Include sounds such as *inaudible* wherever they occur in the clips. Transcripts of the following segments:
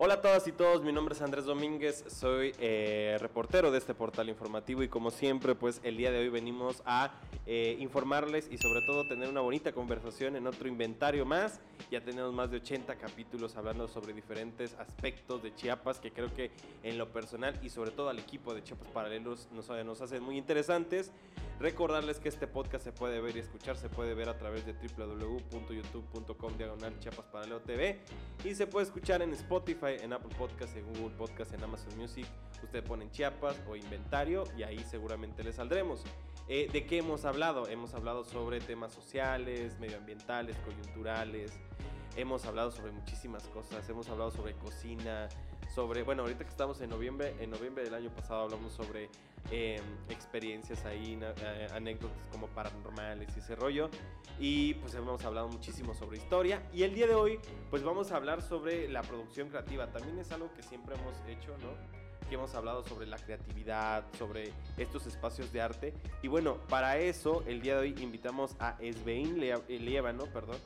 Hola a todas y todos, mi nombre es Andrés Domínguez, soy eh, reportero de este portal informativo y como siempre pues el día de hoy venimos a eh, informarles y sobre todo tener una bonita conversación en otro inventario más. Ya tenemos más de 80 capítulos hablando sobre diferentes aspectos de Chiapas que creo que en lo personal y sobre todo al equipo de Chiapas Paralelos nos, nos hacen muy interesantes. Recordarles que este podcast se puede ver y escuchar, se puede ver a través de www.youtube.com diagonal Chiapas TV y se puede escuchar en Spotify en Apple Podcast, en Google Podcast, en Amazon Music. Usted pone en Chiapas o inventario y ahí seguramente le saldremos. Eh, ¿De qué hemos hablado? Hemos hablado sobre temas sociales, medioambientales, coyunturales. Hemos hablado sobre muchísimas cosas. Hemos hablado sobre cocina, sobre, bueno, ahorita que estamos en noviembre, en noviembre del año pasado hablamos sobre em, experiencias ahí, eh, anécdotas como paranormales y ese rollo. Y pues hemos hablado muchísimo sobre historia. Y el día de hoy, pues vamos a hablar sobre la producción creativa. También es algo que siempre hemos hecho, ¿no? que hemos hablado sobre la creatividad, sobre estos espacios de arte. Y bueno, para eso el día de hoy invitamos a Esbein ¿no? perdón,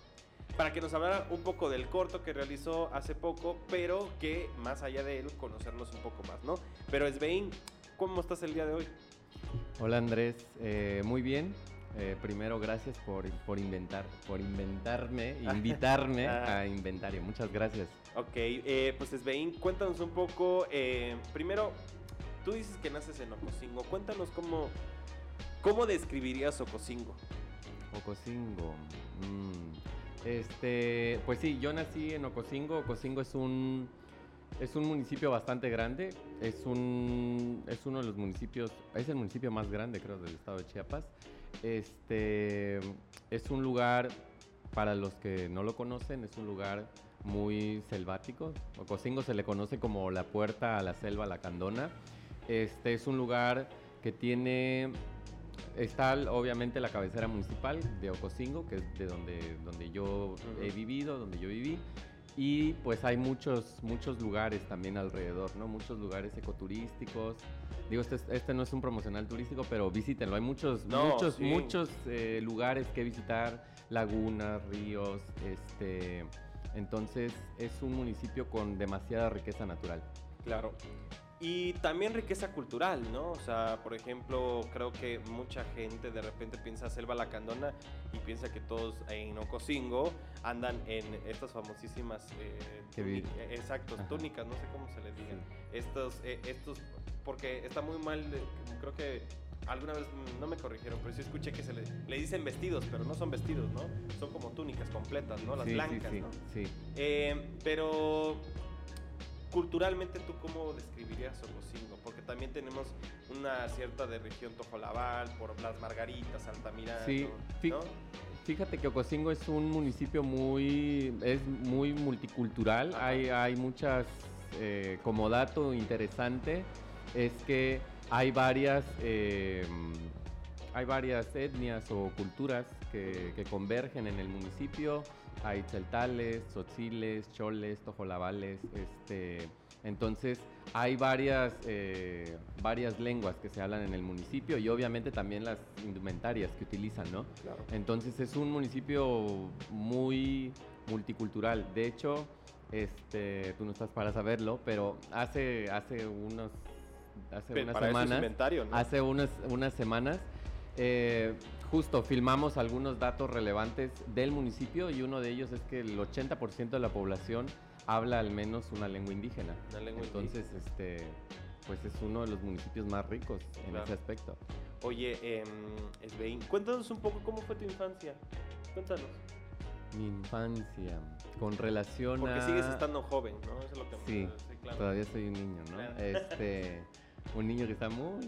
para que nos hablara un poco del corto que realizó hace poco, pero que más allá de él, conocernos un poco más, ¿no? Pero Svein, ¿cómo estás el día de hoy? Hola Andrés, eh, muy bien. Eh, primero, gracias por, por, inventar, por inventarme, *laughs* invitarme ah. a inventario. Muchas gracias. Ok, eh, pues Svein, cuéntanos un poco. primero, tú dices que naces en Ocosingo. Cuéntanos cómo, cómo describirías Ocosingo. Ocosingo. Mmm este, pues sí, yo nací en Ocosingo. Ocosingo es un es un municipio bastante grande. Es un es uno de los municipios, es el municipio más grande, creo, del estado de Chiapas. Este es un lugar para los que no lo conocen, es un lugar muy selvático. Ocosingo se le conoce como la puerta a la selva La Candona. Este es un lugar que tiene Está obviamente la cabecera municipal de Ocosingo, que es de donde, donde yo he vivido, donde yo viví. Y pues hay muchos, muchos lugares también alrededor, ¿no? Muchos lugares ecoturísticos. Digo, este, este no es un promocional turístico, pero visítenlo. Hay muchos, muchos, muchos eh, lugares que visitar, lagunas, ríos, este... Entonces es un municipio con demasiada riqueza natural. Claro. Y también riqueza cultural, ¿no? O sea, por ejemplo, creo que mucha gente de repente piensa Selva Lacandona y piensa que todos en Ocosingo andan en estas famosísimas eh, exactos, túnicas, no sé cómo se les diga. Estos, eh, estos, porque está muy mal, eh, creo que alguna vez no me corrigieron, pero sí escuché que se le, le, dicen vestidos, pero no son vestidos, ¿no? Son como túnicas completas, ¿no? Las blancas, sí, ¿no? Sí. Eh, pero culturalmente tú cómo describirías Ocosingo? Porque también tenemos una cierta de región Tojolabal, por las Margaritas, Altamirano, sí, Fíjate que Ocosingo es un municipio muy, es muy multicultural, hay, hay muchas, eh, como dato interesante, es que hay varias, eh, hay varias etnias o culturas que, que convergen en el municipio, hay tzeltales, tzotziles, choles, tojolabales, este, entonces hay varias, eh, varias lenguas que se hablan en el municipio y obviamente también las indumentarias que utilizan, ¿no? Entonces es un municipio muy multicultural. De hecho, este, tú no estás para saberlo, pero hace, hace unos hace unas semanas, hace unas, unas semanas eh, justo filmamos algunos datos relevantes del municipio y uno de ellos es que el 80% de la población habla al menos una lengua indígena. Entonces, este pues es uno de los municipios más ricos en ese aspecto. Oye, eh, cuéntanos un poco cómo fue tu infancia. Cuéntanos. Mi infancia, con relación Porque sigues estando joven, ¿no? Eso es lo que sí, todavía soy un niño, ¿no? Este, un niño que está muy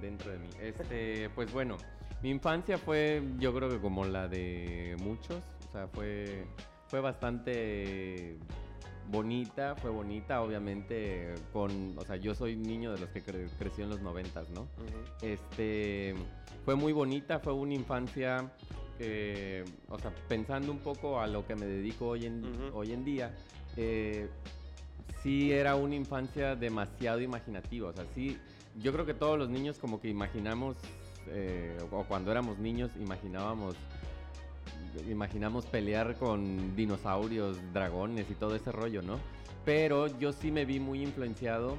dentro de mí. Este, pues bueno, mi infancia fue, yo creo que como la de muchos, o sea, fue, fue bastante bonita, fue bonita, obviamente, con, o sea, yo soy niño de los que creció en los noventas, ¿no? Este, fue muy bonita, fue una infancia o sea, pensando un poco a lo que me dedico hoy en, hoy en día, eh, sí era una infancia demasiado imaginativa. O sea, sí, yo creo que todos los niños como que imaginamos, eh, o cuando éramos niños imaginábamos imaginamos pelear con dinosaurios, dragones y todo ese rollo, ¿no? Pero yo sí me vi muy influenciado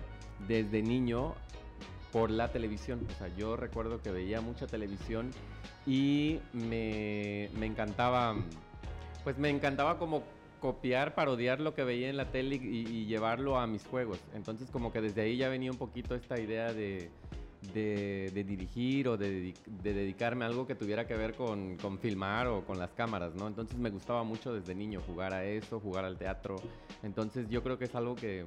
desde niño por la televisión. O sea, yo recuerdo que veía mucha televisión y me, me encantaba, pues me encantaba como copiar, parodiar lo que veía en la tele y, llevarlo a mis juegos. Entonces como que desde ahí ya venía un poquito esta idea de, de, dirigir o de, dedicarme a algo que tuviera que ver con, con, filmar o con las cámaras, ¿no? Entonces me gustaba mucho desde niño jugar a eso, jugar al teatro. Entonces yo creo que es algo que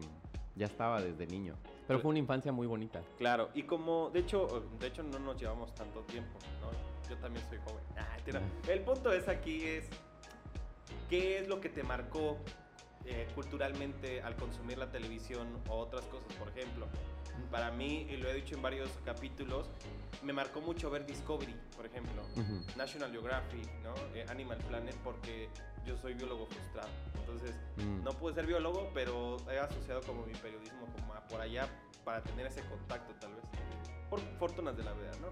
ya estaba desde niño. Pero fue una infancia muy bonita. Claro, y como, de hecho, de hecho no nos llevamos tanto tiempo, ¿no? Yo también soy joven. Ah, El punto es aquí es, ¿qué es lo que te marcó eh, culturalmente al consumir la televisión o otras cosas? Por ejemplo, para mí, y lo he dicho en varios capítulos, me marcó mucho ver Discovery, por ejemplo, National Geographic, ¿no? Eh, Animal Planet, porque yo soy biólogo frustrado. Entonces, mm. no pude ser biólogo, pero he asociado como mi periodismo como por allá para tener ese contacto tal vez. Por fortunas de la vida, ¿no?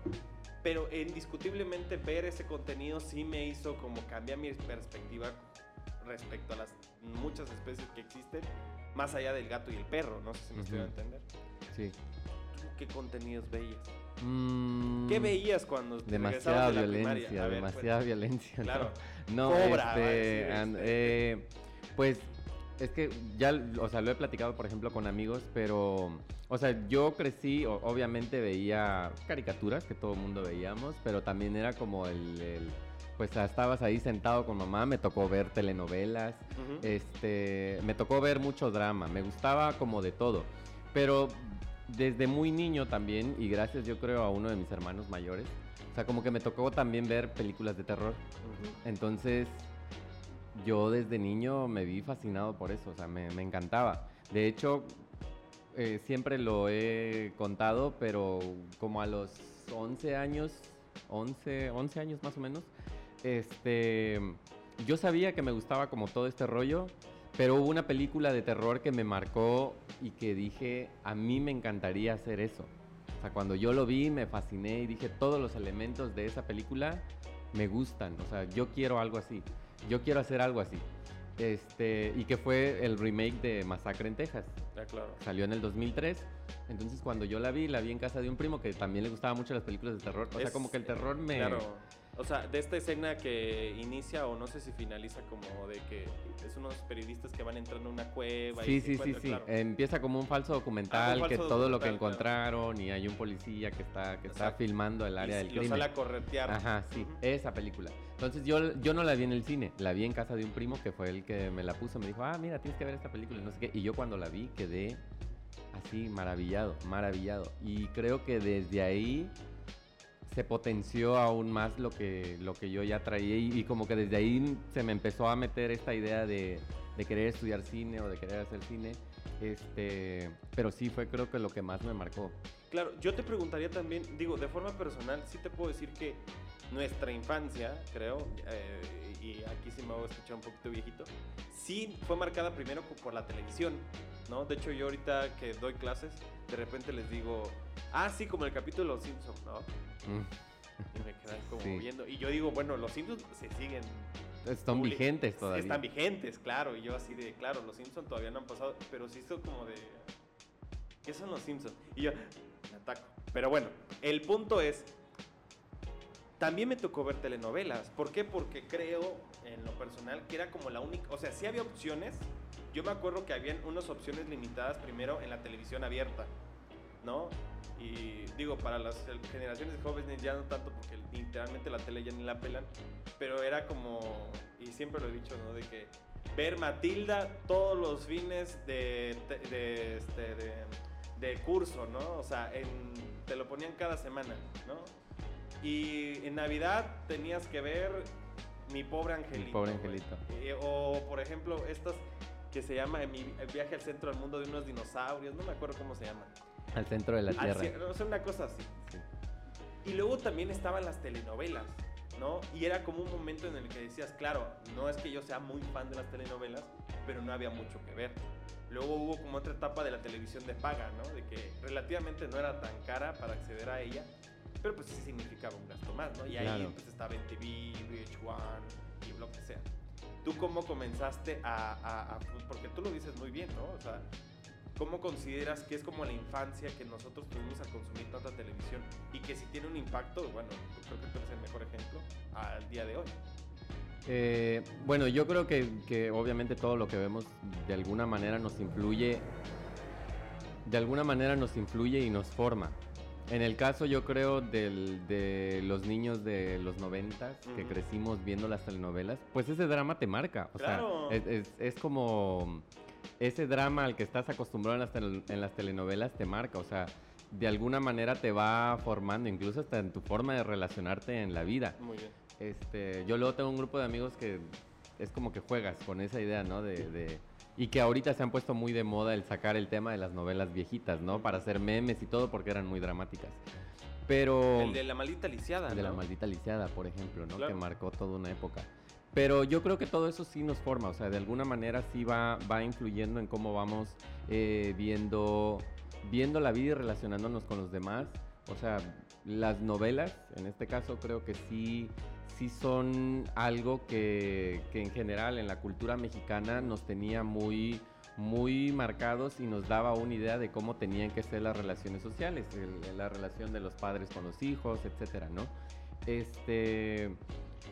Pero indiscutiblemente ver ese contenido sí me hizo como cambiar mi perspectiva respecto a las muchas especies que existen, más allá del gato y el perro, no sé si me estoy a entender. Sí. qué contenidos veías? Mm, ¿Qué veías cuando demasiada de la violencia, demasiada violencia. Claro. No, este, eh, pues es que ya, o sea, lo he platicado, por ejemplo, con amigos, pero, o sea, yo crecí, obviamente veía caricaturas que todo el mundo veíamos, pero también era como el, pues estabas ahí sentado con mamá, me tocó ver telenovelas, este, me tocó ver mucho drama, me gustaba como de todo, pero desde muy niño también, y gracias yo creo a uno de mis hermanos mayores, o sea, como que me tocó también ver películas de terror. Entonces, yo desde niño me vi fascinado por eso, o sea, me, encantaba. De hecho, eh, siempre lo he contado, pero como a los 11 años, 11, 11 años más o menos, este, yo sabía que me gustaba como todo este rollo, pero hubo una película de terror que me marcó y que dije, a mí me encantaría hacer eso. O sea, cuando yo lo vi me fasciné y dije, todos los elementos de esa película me gustan. O sea, yo quiero algo así. Yo quiero hacer algo así. Este, y que fue el remake de Masacre en Texas. Ya, claro. Salió en el 2003. Entonces, cuando yo la vi, la vi en casa de un primo que también le gustaba mucho las películas de terror. O sea, como que el terror me, claro. O sea, de esta escena que inicia o no sé si finaliza como de que es unos periodistas que van entrando a una cueva. Sí, y sí, sí, sí. Empieza como un falso documental ah, que todo lo que encontraron y hay un policía que está que está filmando el área del crimen. sale a corretear. Ajá, sí, esa película. Entonces yo, yo no la vi en el cine, la vi en casa de un primo que fue el que me la puso, me dijo, ah, mira, tienes que ver esta película, no sé qué. Y yo cuando la vi quedé así maravillado, maravillado. Y creo que desde ahí se potenció aún más lo que, lo que yo ya traía y, como que desde ahí se me empezó a meter esta idea de, de, querer estudiar cine o de querer hacer cine. Este, pero sí fue creo que lo que más me marcó. Claro, yo te preguntaría también, digo, de forma personal, sí te puedo decir que nuestra infancia, creo, eh, y aquí sí me voy a escuchar un poquito viejito, sí fue marcada primero por la televisión, ¿no? De hecho, yo ahorita que doy clases, de repente les digo, ah, sí, como el capítulo de Los Simpsons, ¿no? Mm. Y me quedan como viendo. Y yo digo, bueno, Los Simpsons se siguen. Están vigentes todavía. Están vigentes, claro. Y yo así de, claro, Los Simpsons todavía no han pasado, pero sí son como de... ¿Qué son Los Simpsons? Y yo me ataco. Pero bueno, el punto es, también me tocó ver telenovelas. ¿Por qué? Porque creo, en lo personal, que era como la única. O sea, sí había opciones. Yo me acuerdo que habían unas opciones limitadas primero en la televisión abierta, ¿no? Y digo, para las generaciones jóvenes ya no tanto porque literalmente la tele ya ni la pelan, pero era como, y siempre lo he dicho, ¿no? De que ver Matilda todos los fines de, este, de, curso, ¿no? O sea, te lo ponían cada semana, ¿no? Y en Navidad tenías que ver Mi pobre angelito. Mi pobre angelito. Eh, o, por ejemplo, estas que se llama Mi viaje al centro del mundo de unos dinosaurios. No me acuerdo cómo se llama. Al centro de la Tierra. o sea, una cosa así. Y luego también estaban las telenovelas, ¿no? Y era como un momento en el que decías, claro, no es que yo sea muy fan de las telenovelas, pero no había mucho que ver. Luego hubo como otra etapa de la televisión de paga, ¿no? De que relativamente no era tan cara para acceder a ella pero pues sí significaba un gasto más, ¿no? Y ahí pues estaba en TV, VH1, y lo que sea. ¿Tú cómo comenzaste a, pues, porque tú lo dices muy bien, ¿no? O sea, ¿cómo consideras que es como la infancia que nosotros tuvimos a consumir tanta televisión y que si tiene un impacto, bueno, creo que tú eres el mejor ejemplo al día de hoy? Eh, bueno, yo creo que, que, obviamente todo lo que vemos de alguna manera nos influye, de alguna manera nos influye y nos forma. En el caso yo creo del, de los niños de los noventas, que crecimos viendo las telenovelas, pues ese drama te marca. O sea, es, es, como ese drama al que estás acostumbrado en las, en las telenovelas te marca. O sea, de alguna manera te va formando, incluso hasta en tu forma de relacionarte en la vida. Muy bien. Este, yo luego tengo un grupo de amigos que es como que juegas con esa idea, ¿no? De, y que ahorita se han puesto muy de moda el sacar el tema de las novelas viejitas, ¿no? Para hacer memes y todo porque eran muy dramáticas. Pero... El de la maldita lisiada. El de la maldita lisiada, por ejemplo, ¿no? Que marcó toda una época. Pero yo creo que todo eso sí nos forma, o sea, de alguna manera sí va, va influyendo en cómo vamos eh, viendo, viendo la vida y relacionándonos con los demás. O sea, las novelas, en este caso, creo que sí sí son algo que, en general en la cultura mexicana nos tenía muy, muy marcados y nos daba una idea de cómo tenían que ser las relaciones sociales, la relación de los padres con los hijos, etcétera, ¿no? Este,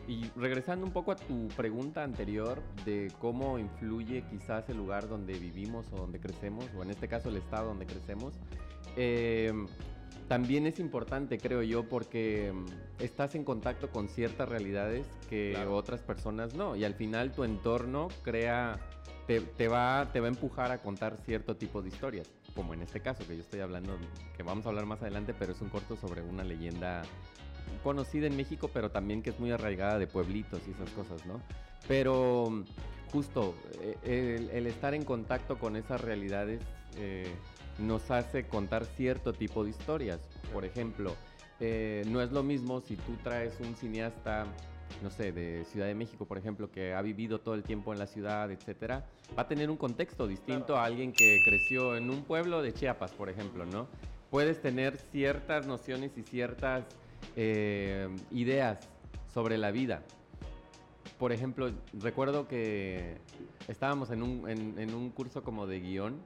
y regresando un poco a tu pregunta anterior de cómo influye quizás el lugar donde vivimos o donde crecemos, o en este caso el estado donde crecemos, eh, también es importante, creo yo, porque mm, estás en contacto con ciertas realidades que otras personas no. Y al final tu entorno crea, te, va, te va a empujar a contar cierto tipo de historias. Como en este caso, que yo estoy hablando, que vamos a hablar más adelante, pero es un corto sobre una leyenda conocida en México, pero también que es muy arraigada de pueblitos y esas cosas, ¿no? Pero mm, justo eh, el, estar en contacto con esas realidades... Eh, nos hace contar cierto tipo de historias. Por ejemplo, eh, no es lo mismo si tú traes un cineasta, no sé, de Ciudad de México, por ejemplo, que ha vivido todo el tiempo en la ciudad, etcétera, va a tener un contexto distinto a alguien que creció en un pueblo de Chiapas, por ejemplo, ¿no? Puedes tener ciertas nociones y ciertas eh, ideas sobre la vida. Por ejemplo, recuerdo que estábamos en un, en un curso como de guion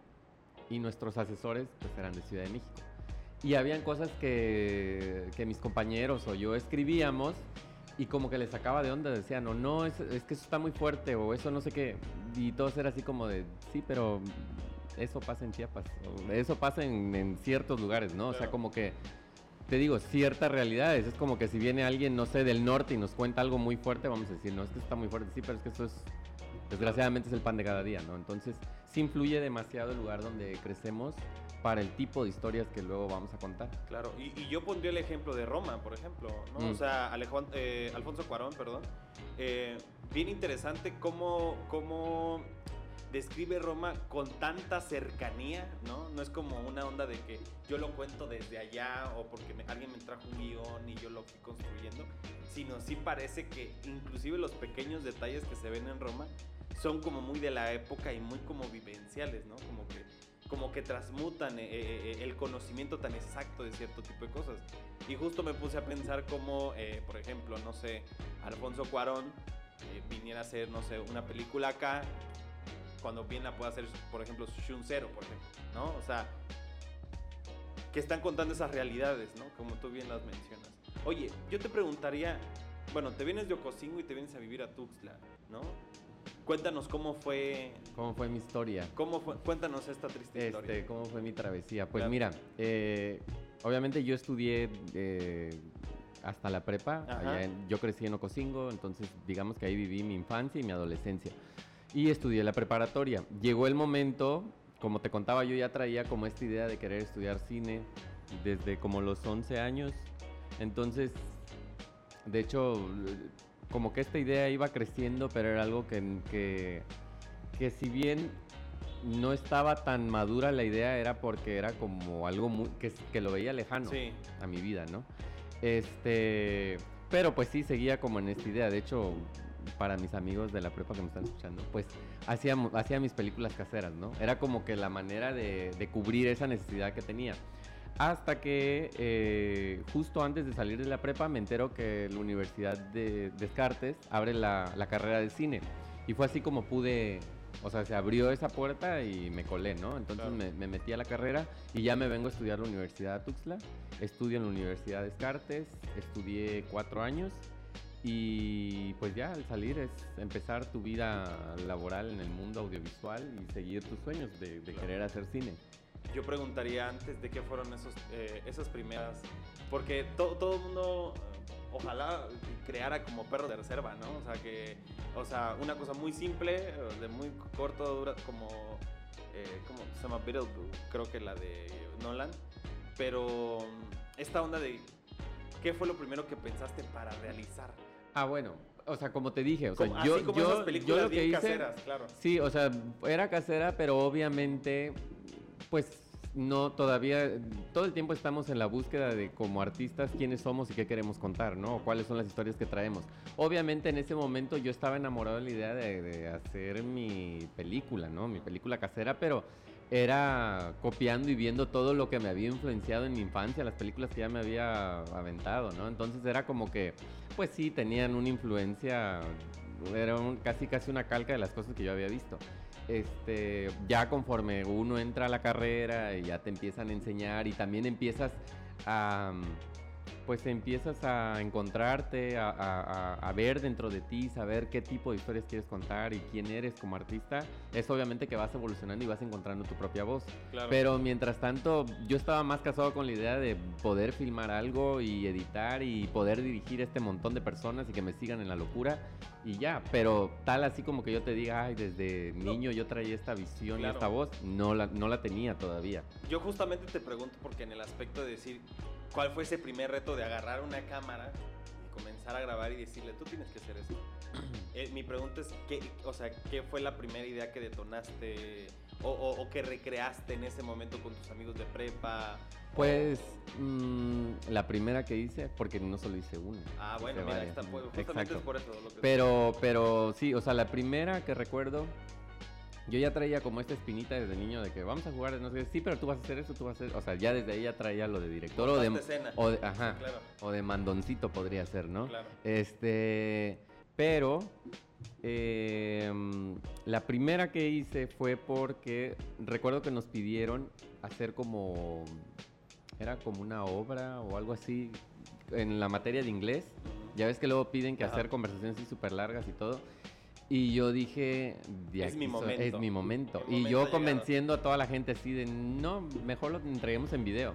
y nuestros asesores pues eran de Ciudad de México. Y habían cosas que, que mis compañeros o yo escribíamos y como que les sacaba de onda, decían, no, no, es, es, que eso está muy fuerte o eso no sé qué. Y todo era así como de, sí, pero eso pasa en Chiapas, eso pasa en, en ciertos lugares, ¿no? O sea, como que, te digo, ciertas realidades. Es como que si viene alguien, no sé, del norte y nos cuenta algo muy fuerte, vamos a decir, no, es que está muy fuerte, sí, pero es que eso es, desgraciadamente es el pan de cada día, ¿no? Entonces, sí influye demasiado el lugar donde crecemos para el tipo de historias que luego vamos a contar. Claro, y, yo pondría el ejemplo de Roma, por ejemplo, ¿no? O mm. sea, eh, Alfonso Cuarón, perdón. Eh, bien interesante cómo, cómo describe Roma con tanta cercanía, ¿no? No es como una onda de que yo lo cuento desde allá o porque alguien me trajo un guion y yo lo fui construyendo, sino sí parece que inclusive los pequeños detalles que se ven en Roma son como muy de la época y muy como vivenciales, ¿no? Como que, como que transmutan eh, eh, eh, el conocimiento tan exacto de cierto tipo de cosas. Y justo me puse a pensar como, por ejemplo, no sé, Alfonso Cuarón viniera a hacer, no sé, una película acá, cuando bien la puede hacer, por ejemplo, Shun Zero, por ejemplo, ¿no? O sea, que están contando esas realidades, ¿no? Como tú bien las mencionas. Oye, yo te preguntaría, bueno, te vienes de Ocosingo y te vienes a vivir a Tuxtla, ¿no? Cuéntanos cómo fue. ¿Cómo fue mi historia? ¿Cómo fue? Cuéntanos esta triste este, historia. ¿Cómo fue mi travesía? Pues mira, eh, obviamente yo estudié eh, hasta la prepa. yo crecí en Ocosingo, entonces digamos que ahí viví mi infancia y mi adolescencia. Y estudié la preparatoria. Llegó el momento, como te contaba, yo ya traía como esta idea de querer estudiar cine desde como los 11 años. Entonces, de hecho como que esta idea iba creciendo, pero era algo que, que, si bien no estaba tan madura la idea, era porque era como algo muy, que, que lo veía lejano a mi vida, ¿no? Este, pero pues sí, seguía como en esta idea. De hecho, para mis amigos de la prepa que me están escuchando, pues hacía, hacía mis películas caseras, ¿no? Era como que la manera de, de cubrir esa necesidad que tenía. Hasta que eh, justo antes de salir de la prepa me entero que la Universidad de Descartes abre la, la carrera de cine. Y fue así como pude o sea, se abrió esa puerta y me colé, ¿no? Entonces me, me, metí a la carrera y ya me vengo a estudiar la Universidad de Tuxtla. Estudio en la Universidad de Descartes, estudié cuatro años y pues ya al salir es empezar tu vida laboral en el mundo audiovisual y seguir tus sueños de, querer hacer cine. Yo preguntaría antes de qué fueron esos, eh, esas primeras, porque todo el mundo ojalá creara como perro de reserva, ¿no? O sea, que, o sea, una cosa muy simple, de muy corto, dura, como, eh, ¿cómo se llama? Beetlejuice, creo que la de Nolan, pero esta onda de, ¿qué fue lo primero que pensaste para realizar? Ah, bueno, o sea, como te dije, o sea, yo, yo, yo lo que hice, caseras, claro. Sí, o sea, era casera, pero obviamente, pues no todavía todo el tiempo estamos en la búsqueda de como artistas quiénes somos y qué queremos contar, ¿no? Cuáles son las historias que traemos. Obviamente en ese momento yo estaba enamorado de la idea de, hacer mi película, ¿no? Mi película casera, pero era copiando y viendo todo lo que me había influenciado en mi infancia, las películas que ya me había aventado, ¿no? Entonces era como que, pues sí, tenían una influencia, era casi casi una calca de las cosas que yo había visto este, ya conforme uno entra a la carrera y ya te empiezan a enseñar y también empiezas a, pues empiezas a encontrarte, a, ver dentro de ti, saber qué tipo de historias quieres contar y quién eres como artista, es obviamente que vas evolucionando y vas encontrando tu propia voz. Pero mientras tanto, yo estaba más casado con la idea de poder filmar algo y editar y poder dirigir este montón de personas y que me sigan en la locura y ya. Pero tal así como que yo te diga, ay, desde niño yo traía esta visión y esta voz, no la, no la tenía todavía. Yo justamente te pregunto porque en el aspecto de decir, ¿Cuál fue ese primer reto de agarrar una cámara y comenzar a grabar y decirle, tú tienes que hacer eso? *clears throat* Eh, mi pregunta es, ¿qué, o sea, ¿qué fue la primera idea que detonaste o, que recreaste en ese momento con tus amigos de prepa? Pues mm, la primera que hice, porque no solo hice una. Ah, bueno, mira, está, pues, justamente es por eso. Lo que pero, pero sí, o sea, la primera que recuerdo yo ya traía como esta espinita desde niño de que vamos a jugar, no sé, sí, pero tú vas a hacer eso, tú vas a hacer, o sea, ya desde ahí ya traía lo de director o de, o de, ajá, o de mandoncito podría ser, ¿no? Claro. Este, pero em, la primera que hice fue porque recuerdo que nos pidieron hacer como, era como una obra o algo así en la materia de inglés. Ya ves que luego piden que hacer conversaciones así súper largas y todo. Y yo dije, es mi momento. Es mi momento. y yo convenciendo a toda la gente así de, no, mejor lo entreguemos en video.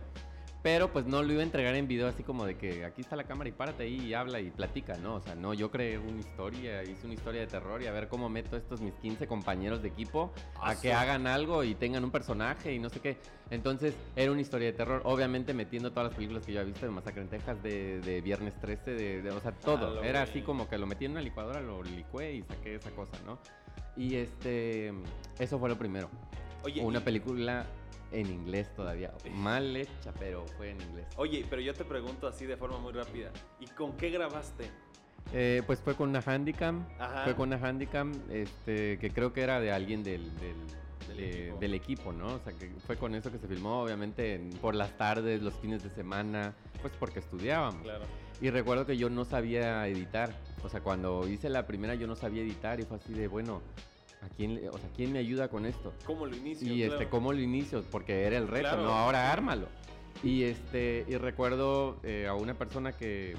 Pero pues no lo iba a entregar en video así como de que aquí está la cámara y párate ahí y habla y platica, ¿no? O sea, no, yo creé una historia, hice una historia de terror y a ver cómo meto a estos mis 15 compañeros de equipo a que hagan algo y tengan un personaje y no sé qué. Entonces era una historia de terror, obviamente metiendo todas las películas que yo había visto de Masacre en Texas, de, Viernes 13, de, o sea, todo. era así como que lo metí en una licuadora, lo licué y saqué esa cosa, ¿no? Y este, eso fue lo primero. Oye, una película en inglés todavía. Mal hecha, pero fue en inglés. Oye, pero yo te pregunto así de forma muy rápida. ¿Y con qué grabaste? Eh, pues fue con una Handicam. Fue con una Handicam este, que creo que era de alguien del, del, equipo. ¿no? O sea, que fue con eso que se filmó, obviamente, por las tardes, los fines de semana, pues porque estudiábamos. Claro. Y recuerdo que yo no sabía editar. O sea, cuando hice la primera yo no sabía editar y fue así de, bueno, ¿A quién, o sea, ¿quién me ayuda con esto? ¿Cómo lo inicio? Y este, ¿cómo lo inicio? Porque era el reto, no, ahora ármalo. Y este, y recuerdo eh, a una persona que,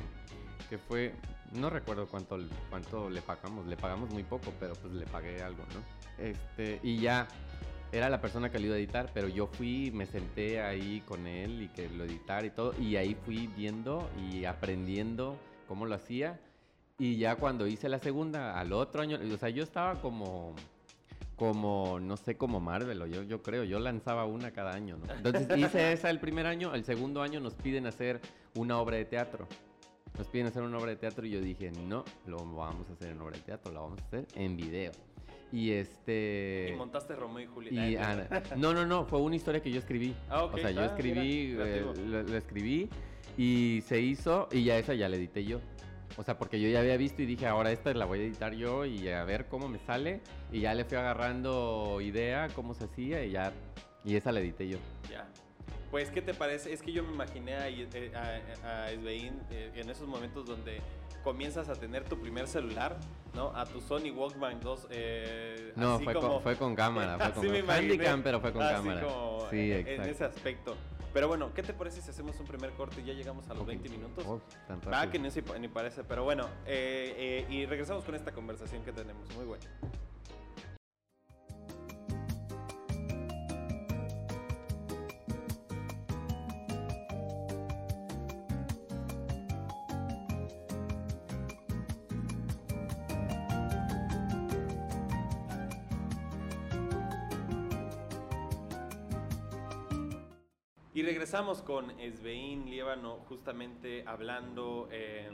que fue, no recuerdo cuánto, cuánto le pagamos, le pagamos muy poco, pero pues le pagué algo, ¿no? Este, y ya era la persona que lo iba a editar, pero yo fui, me senté ahí con él y que lo editara y todo, y ahí fui viendo y aprendiendo cómo lo hacía. Y ya cuando hice la segunda, al otro año, o sea, yo estaba como como, no sé, como Marvel, o yo, yo creo, yo lanzaba una cada año, ¿no? Entonces hice *laughs* esa el primer año, el segundo año nos piden hacer una obra de teatro. Nos piden hacer una obra de teatro y yo dije, no, lo vamos a hacer en obra de teatro, lo vamos a hacer en video. Y este... Y montaste Romeo y Julieta. Ah, no, no, no, fue una historia que yo escribí. Ah, o sea, yo ah, escribí, eh, lo escribí y se hizo y ya esa ya la edité yo. O sea, porque yo ya había visto y dije, ahora esta la voy a editar yo y a ver cómo me sale. Y ya le fui agarrando idea, cómo se hacía y ya. Y esa la edité yo. Ya. Pues, ¿qué te parece? Es que yo me imaginé a, eh, a, a Svein eh, en esos momentos donde comienzas a tener tu primer celular, ¿no? A tu Sony Walkman 2. Eh, no, fue, con, fue, con, cámara. Fue *laughs* con Handicam, pero fue con cámara. sí, en, ese aspecto. Pero bueno, ¿qué te parece si hacemos un primer corte y ya llegamos a los 20 minutos? Oh, Va, que ni, ni, parece, pero bueno, eh, y regresamos con esta conversación que tenemos. Muy buena. Y regresamos con Esbeín Liébano justamente hablando em,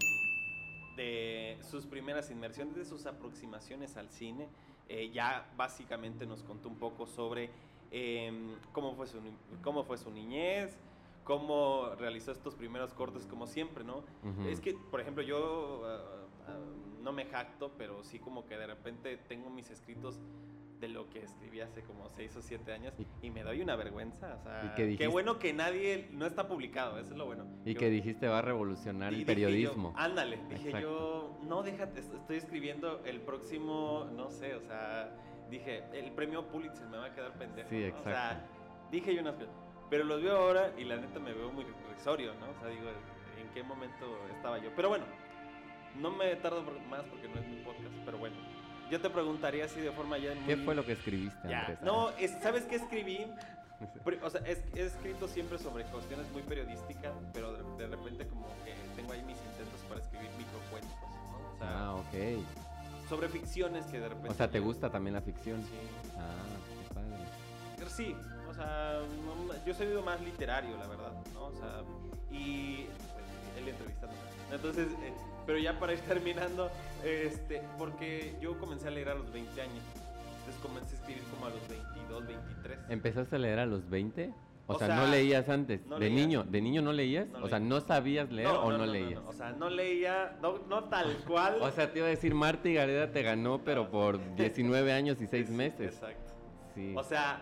de sus primeras inmersiones, de sus aproximaciones al cine. Eh, ya básicamente nos contó un poco sobre em, cómo, fue su, cómo fue su niñez, cómo realizó estos primeros cortes como siempre, ¿no? Es que, por ejemplo, yo ah, ah, no me jacto, pero sí como que de repente tengo mis escritos de lo que escribí hace como 6 o 7 años y, me doy una vergüenza. O sea, qué bueno que nadie, no está publicado, eso es lo bueno. Y que dijiste va a revolucionar el periodismo. ándale, dije yo, no, déjate, estoy escribiendo el próximo, no sé, o sea, dije, el premio Pulitzer me va a quedar pendejo. Sí, exacto. O sea, dije yo unas cosas, pero los veo ahora y la neta me veo muy risorio, ¿no? O sea, digo, ¿en qué momento estaba yo? Pero bueno, no me tardo más porque no es mi podcast, pero bueno. Yo te preguntaría así de forma ya... ¿Qué fue lo que escribiste? Ya. No, ¿sabes qué escribí? O sea, he escrito siempre sobre cuestiones muy periodísticas, pero de, repente como que tengo ahí mis intentos para escribir microcuentos, ¿no? O sea, ah, ok. Sobre ficciones que de repente... O sea, ¿te gusta también la ficción? Sí. Ah, qué padre. Sí, o sea, yo soy más literario, la verdad, ¿no? O sea, y... Él entrevistando. Entonces, eh, pero ya para ir *laughs* terminando, este, porque yo comencé a leer a los 20 años. Entonces comencé a escribir como a los 22, 23. ¿Empezaste a leer a los 20? O, sea, no leías antes. de niño, de niño no leías. o sea, no sabías leer o no, leías. O sea, no leía, no, tal *laughs* cual. o sea, te iba a decir Marta y Gareda te ganó, pero por *laughs* 19 años y 6 meses. Exacto. Sí. O sea,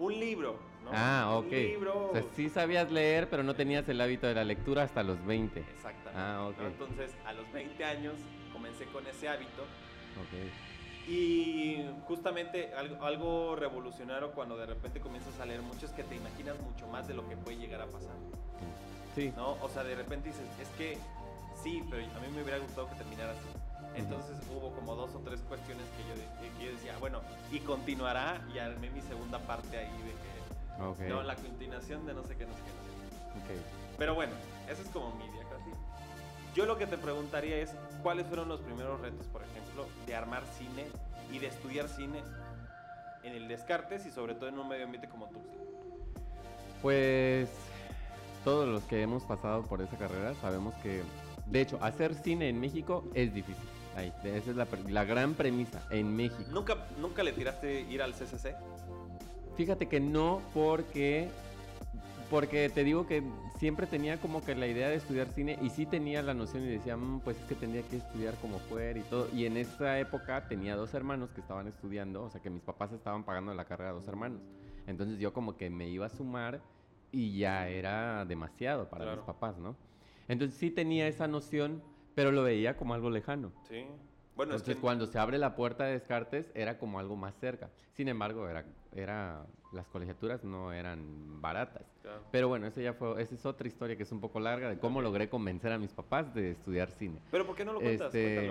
un libro Ah, ok. O sea, sí sabías leer, pero no tenías el hábito de la lectura hasta los 20. Exactamente. Ah, ok. Entonces, a los 20 años comencé con ese hábito. Ok. Y justamente algo, algo, revolucionario cuando de repente comienzas a leer mucho es que te imaginas mucho más de lo que puede llegar a pasar. Sí. ¿No? O sea, de repente dices, es que sí, pero a mí me hubiera gustado que terminara así. Entonces hubo como dos o tres cuestiones que yo, que yo decía, bueno, y continuará, y armé mi segunda parte ahí de que no, la continuación de no sé qué, no sé qué, no sé Pero bueno, eso es como mi diagrama. Yo lo que te preguntaría es, ¿cuáles fueron los primeros retos, por ejemplo, de armar cine y de estudiar cine en el Descartes y sobre todo en un medio ambiente como Tuxtla? Pues todos los que hemos pasado por esa carrera sabemos que, de hecho, hacer cine en México es difícil. Ahí, esa es la, la gran premisa en México. ¿Nunca, ¿Nunca le tiraste ir al CCC? Fíjate que no, porque porque te digo que siempre tenía como que la idea de estudiar cine y sí tenía la noción y decía, mm, pues es que tendría que estudiar como fuera y todo. Y en esa época tenía dos hermanos que estaban estudiando, o sea que mis papás estaban pagando la carrera a dos hermanos. Entonces yo como que me iba a sumar y ya era demasiado para mis papás, ¿no? Entonces sí tenía esa noción, pero lo veía como algo lejano. Sí. Bueno, Entonces, cuando se abre la puerta de Descartes, era como algo más cerca. Sin embargo, era, era, las colegiaturas no eran baratas. Pero bueno, esa ya fue, esa es otra historia que es un poco larga de cómo logré convencer a mis papás de estudiar cine. ¿Pero por qué no lo cuentas? Este,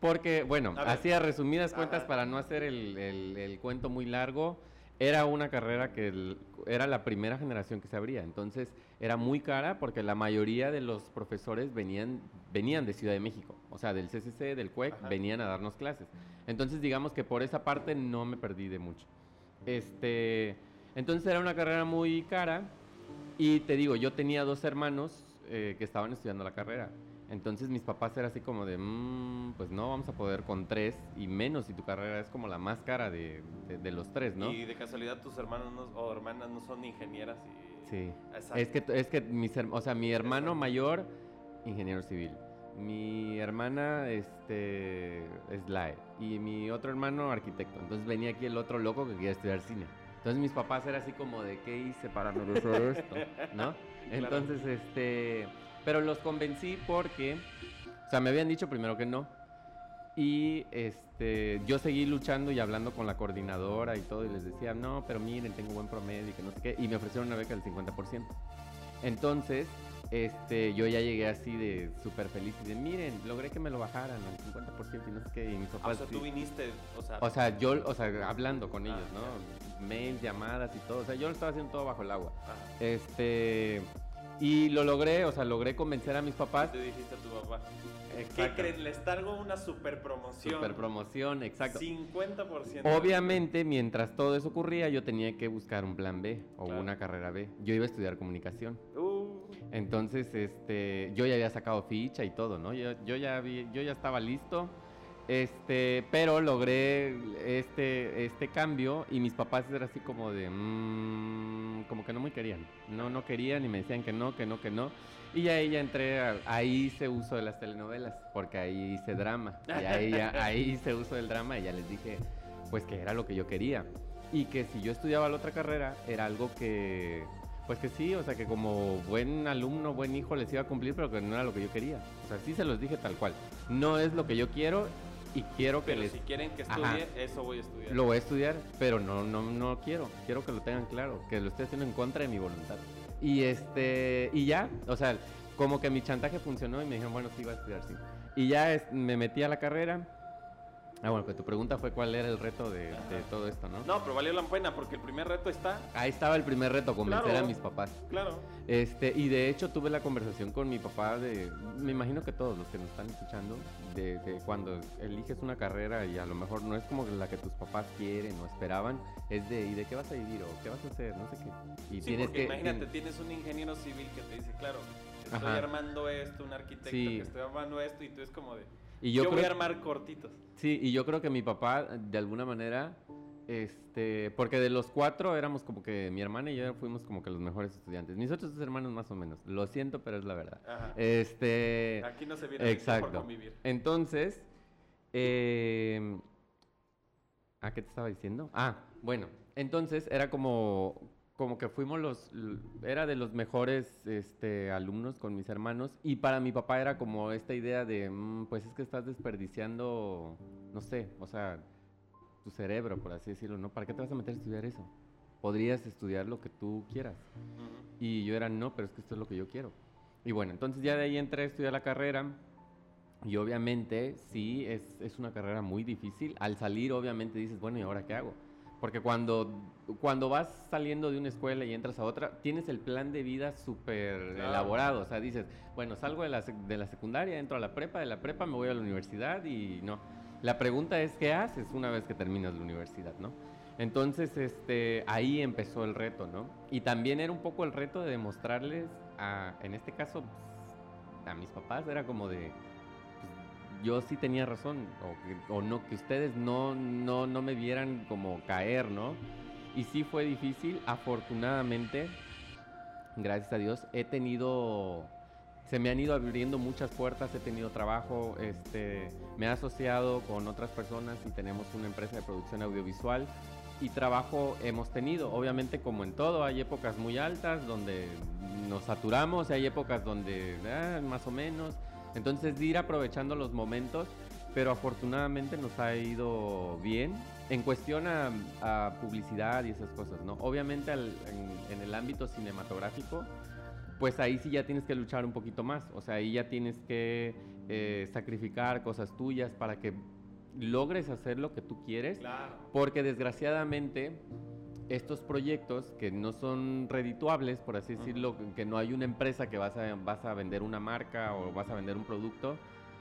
porque, bueno, hacía resumidas cuentas para no hacer el, el, el cuento muy largo era una carrera que era la primera generación que se abría, entonces era muy cara porque la mayoría de los profesores venían, venían de Ciudad de México, o sea, del CCC, del CUEC, venían a darnos clases. Entonces, digamos que por esa parte no me perdí de mucho. Este, entonces era una carrera muy cara y te digo, yo tenía dos hermanos eh, que estaban estudiando la carrera. Entonces mis papás eran así como de, mmm, pues no, vamos a poder con tres y menos si tu carrera es como la más cara de, de, los tres, ¿no? Y de casualidad tus hermanos o hermanas no son ingenieras y... Sí, es que, es que mis, o sea, mi hermano mayor, ingeniero civil. Mi hermana, este, es LAE. Y mi otro hermano, arquitecto. Entonces venía aquí el otro loco que quería estudiar cine. Entonces mis papás era así como de, ¿qué hice para merecer esto? ¿No? *laughs* Entonces, este, pero los convencí porque, o sea, me habían dicho primero que no. Y este, yo seguí luchando y hablando con la coordinadora y todo, y les decía, no, pero miren, tengo buen promedio y que no sé qué. Y me ofrecieron una beca del 50%. Entonces, este, yo ya llegué así de súper feliz y de, miren, logré que me lo bajaran al 50% y no sé qué. Y mis Ah, papás. o sea, tú viniste, o sea, O sea, yo, o sea, hablando con Ah, ellos, ¿no? Mails, llamadas y todo. O sea, yo lo estaba haciendo todo bajo el agua. Este. Y lo logré, o sea, logré convencer a mis papás. Tú dijiste a tu papá, ¿qué Exacto. creen? Les traigo una super promoción. Super promoción, exacto. 50%. Obviamente, mientras todo eso ocurría, yo tenía que buscar un plan B o Claro. una carrera B. Yo iba a estudiar comunicación. Uh, Entonces, este, yo ya había sacado ficha y todo, ¿no? Yo, yo ya había- yo ya estaba listo. Este, pero logré este, este cambio y mis papás eran así como de, mm, como que no me querían. No, no querían y me decían que no, que no, que no. Y ahí ya entré, a- ahí hice uso de las telenovelas, porque ahí hice drama. Y ahí, ya- ahí hice uso del drama y ya les dije, pues que era lo que yo quería. Y que si yo estudiaba la otra carrera, era algo que, pues que sí, o sea, que como buen alumno, buen hijo les iba a cumplir, pero que no era lo que yo quería. O sea, sí se los dije tal cual. No es lo que yo quiero y quiero que pero les... si quieren que Ajá. estudie, eso voy a estudiar. Lo voy a estudiar, pero no, no, no quiero. Quiero que lo tengan claro, que lo estoy haciendo en contra de mi voluntad. Y este, y ya, o sea, como que mi chantaje funcionó y me dijeron, bueno, sí, va a estudiar, sí. Y ya es- me metí a la carrera. Ah, bueno, pues tu pregunta fue cuál era el reto de, todo esto, ¿no? No, pero valió la pena porque el primer reto está, Ahí estaba el primer reto, convencer Claro. a mis papás. claro. Este, y de hecho tuve la conversación con mi papá de, me imagino que todos los que nos están escuchando, de, de cuando eliges una carrera y a lo mejor no es como la que tus papás quieren o esperaban, es de, ¿y de qué vas a vivir o qué vas a hacer? No sé qué. Y Sí, tienes porque que... imagínate, tien- tienes un ingeniero civil que te dice, claro, estoy Ajá. armando esto, un arquitecto Sí. que estoy armando esto, y tú es como de, y yo, yo, voy a armar cortitos. Sí, y yo creo que mi papá, de alguna manera, este, porque de los cuatro éramos como que mi hermana y yo fuimos como que los mejores estudiantes. Mis otros dos hermanos más o menos. Lo siento, pero es la verdad. Ajá. Este... Aquí no se viene Exacto. por convivir. Entonces, eh, ¿a qué te estaba diciendo? Ah, bueno, entonces era como, como que fuimos los, era de los mejores este, alumnos con mis hermanos y para mi papá era como esta idea de, "Mm, pues es que estás desperdiciando, no sé, o sea, tu cerebro, por así decirlo, ¿no? ¿Para qué te vas a meter a estudiar eso? Podrías estudiar lo que tú quieras. Y yo era, no, pero es que esto es lo que yo quiero. Y bueno, entonces ya de ahí entré a estudiar la carrera. Y obviamente, sí, es, es una carrera muy difícil. Al salir, obviamente dices, bueno, ¿y ahora qué hago? Porque cuando, cuando vas saliendo de una escuela y entras a otra, tienes el plan de vida súper Claro. elaborado. O sea, dices, bueno, salgo de la, de la secundaria, entro a la prepa, de la prepa me voy a la universidad y no. La pregunta es, ¿qué haces una vez que terminas la universidad, no? Entonces, este, ahí empezó el reto, ¿no? Y también era un poco el reto de demostrarles, a, en este caso, pues, a mis papás, era como de, yo sí tenía razón, o, o no, que ustedes no, no, no me vieran como caer, ¿no? Y sí fue difícil, afortunadamente, gracias a Dios, he tenido, se me han ido abriendo muchas puertas, he tenido trabajo, este, me he asociado con otras personas y tenemos una empresa de producción audiovisual y trabajo hemos tenido. Obviamente como en todo, hay épocas muy altas donde nos saturamos hay épocas donde ah, más o menos. Entonces de ir aprovechando los momentos, pero afortunadamente nos ha ido bien. En cuestión a, a publicidad y esas cosas, ¿no? Obviamente al- en, en el ámbito cinematográfico, pues ahí sí ya tienes que luchar un poquito más. O sea, ahí ya tienes que eh, sacrificar cosas tuyas para que logres hacer lo que tú quieres. Claro. Porque desgraciadamente estos proyectos que no son redituables, por así decirlo, que no hay una empresa que vas a, vas a vender una marca o vas a vender un producto,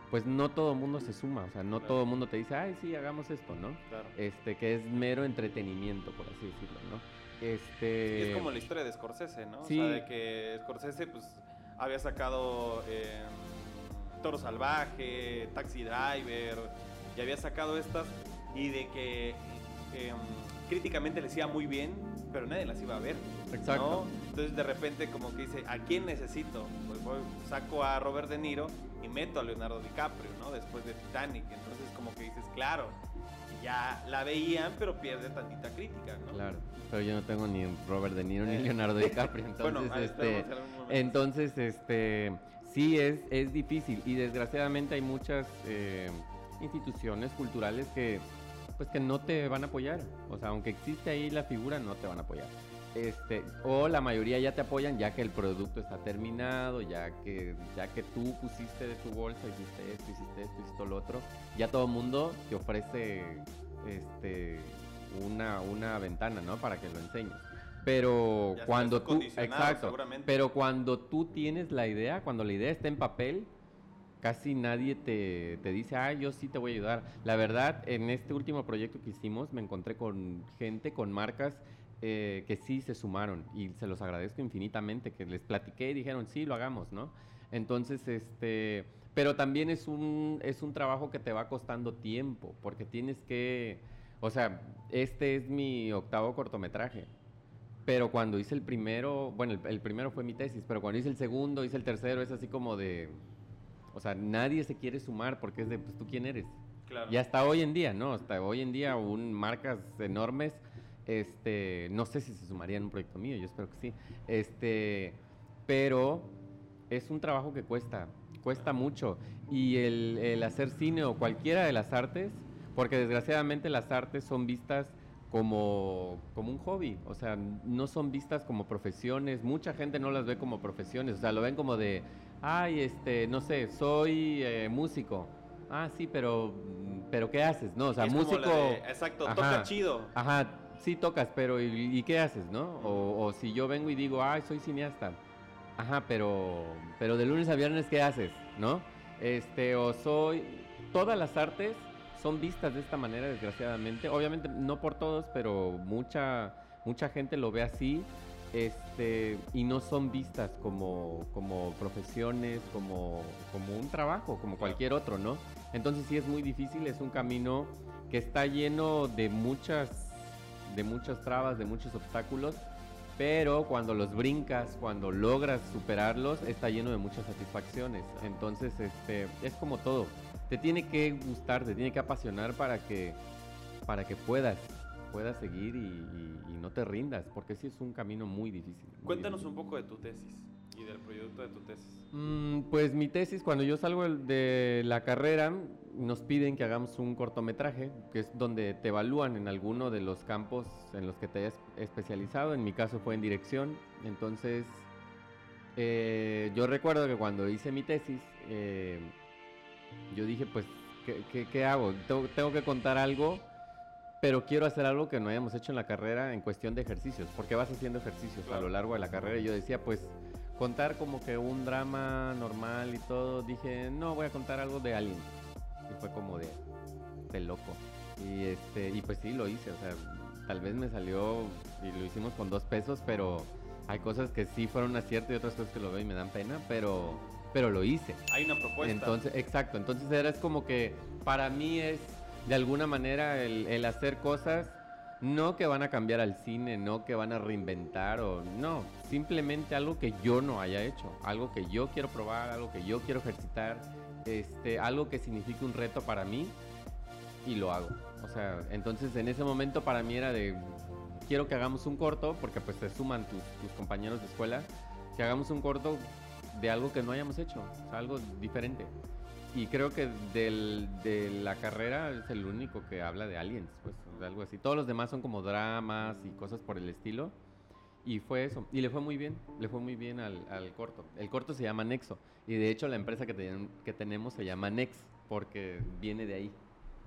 pues no todo el mundo se suma, o sea, no Claro. todo el mundo te dice, ay, sí, hagamos esto, ¿no? Claro. Este, que es mero entretenimiento, por así decirlo, ¿no? Este... es como la historia de Scorsese, ¿no? sí. O sea, de que Scorsese, pues, había sacado eh, Toro Salvaje, Taxi Driver, y había sacado estas, y de que eh, críticamente les iba muy bien, pero nadie las iba a ver. Exacto. ¿no? Entonces, de repente, como que dice, ¿a quién necesito? Pues voy, saco a Robert De Niro y meto a Leonardo DiCaprio, ¿no? Después de Titanic. Entonces, como que dices, claro. ya la veían, pero pierde tantita crítica, ¿no? Claro, pero yo no tengo ni Robert De Niro ni eh. Leonardo *laughs* DiCaprio, entonces, este, entonces, este, sí es, es difícil y desgraciadamente hay muchas eh, instituciones culturales que, pues que no te van a apoyar, o sea, aunque existe ahí la figura, no te van a apoyar. Este, o la mayoría ya te apoyan ya que el producto está terminado, ya que, ya que tú pusiste de tu bolsa, hiciste esto, hiciste esto, hiciste lo otro, ya todo el mundo te ofrece este, una, una ventana, ¿no? Para que lo enseñes. Pero cuando tú, exacto, pero cuando tú tienes la idea, cuando la idea está en papel, casi nadie te, te, dice, ah, yo sí te voy a ayudar. La verdad, en este último proyecto que hicimos, me encontré con gente, con marcas eh, que sí se sumaron y se los agradezco infinitamente, que les platiqué y dijeron, sí, lo hagamos, ¿no? Entonces, este, pero también es un, es un trabajo que te va costando tiempo, porque tienes que, o sea, este es mi octavo cortometraje, pero cuando hice el primero, bueno, el, primero fue mi tesis, pero cuando hice el segundo, hice el tercero, es así como de, o sea, nadie se quiere sumar porque es de, pues tú quién eres. Claro. Y hasta hoy en día, ¿no? Hasta hoy en día, un, marcas enormes este, no sé si se sumaría en un proyecto mío, yo espero que sí. Este, pero es un trabajo que cuesta, cuesta mucho. Y el, hacer cine o cualquiera de las artes, porque desgraciadamente las artes son vistas como, como un hobby, o sea, no son vistas como profesiones, mucha gente no las ve como profesiones, o sea, lo ven como de, ay, este, no sé, soy eh, músico. Ah, sí, pero, pero ¿qué haces? No, o sea, músico. exacto, toca chido. Ajá, sí tocas, pero ¿y, qué haces, no? O, si yo vengo y digo, ay, soy cineasta. Ajá, pero, pero de lunes a viernes, ¿qué haces, no? Este, o soy... Todas las artes son vistas de esta manera, desgraciadamente. Obviamente no por todos, pero mucha, mucha gente lo ve así. Este, y no son vistas como, como profesiones, como, como un trabajo, como cualquier otro, ¿no? Entonces sí es muy difícil, es un camino que está lleno de muchas de muchas trabas, de muchos obstáculos, pero cuando los brincas, cuando logras superarlos, está lleno de muchas satisfacciones. Entonces, este, es como todo. Te tiene que gustar, te tiene que apasionar para que, para que puedas, puedas seguir y, no te rindas, porque sí es un camino muy difícil. Cuéntanos un poco de tu tesis y del proyecto de tu tesis. Mm, pues mi tesis, cuando yo salgo de la carrera, nos piden que hagamos un cortometraje, que es donde te evalúan en alguno de los campos en los que te hayas especializado. En mi caso fue en dirección. Entonces, eh, yo recuerdo que cuando hice mi tesis, eh, yo dije, pues, ¿qué, hago? Tengo, que contar algo, pero quiero hacer algo que no hayamos hecho en la carrera en cuestión de ejercicios, porque vas haciendo ejercicios a lo largo de la carrera. Y yo decía, pues, contar como que un drama normal y todo, dije, no, voy a contar algo de alguien y fue como de, de loco. Y, este, y pues sí, lo hice, o sea, tal vez me salió y lo hicimos con dos pesos, pero hay cosas que sí fueron acierto y otras cosas que lo veo y me dan pena, pero, pero lo hice. Hay una propuesta. Entonces, exacto, entonces era es como que para mí es de alguna manera el, hacer cosas no que van a cambiar al cine, no que van a reinventar o no, simplemente algo que yo no haya hecho, algo que yo quiero probar, algo que yo quiero ejercitar este, algo que signifique un reto para mí y lo hago. O sea, entonces en ese momento para mí era de, quiero que hagamos un corto, porque pues se suman tus, compañeros de escuela, que hagamos un corto de algo que no hayamos hecho, algo diferente. Y creo que del, de la carrera es el único que habla de aliens, pues, de algo así. Todos los demás son como dramas y cosas por el estilo. Y fue eso. Y le fue muy bien, le fue muy bien al, al corto. El corto se llama Nexo. Y de hecho la empresa que, que tenemos se llama Nex, porque viene de ahí.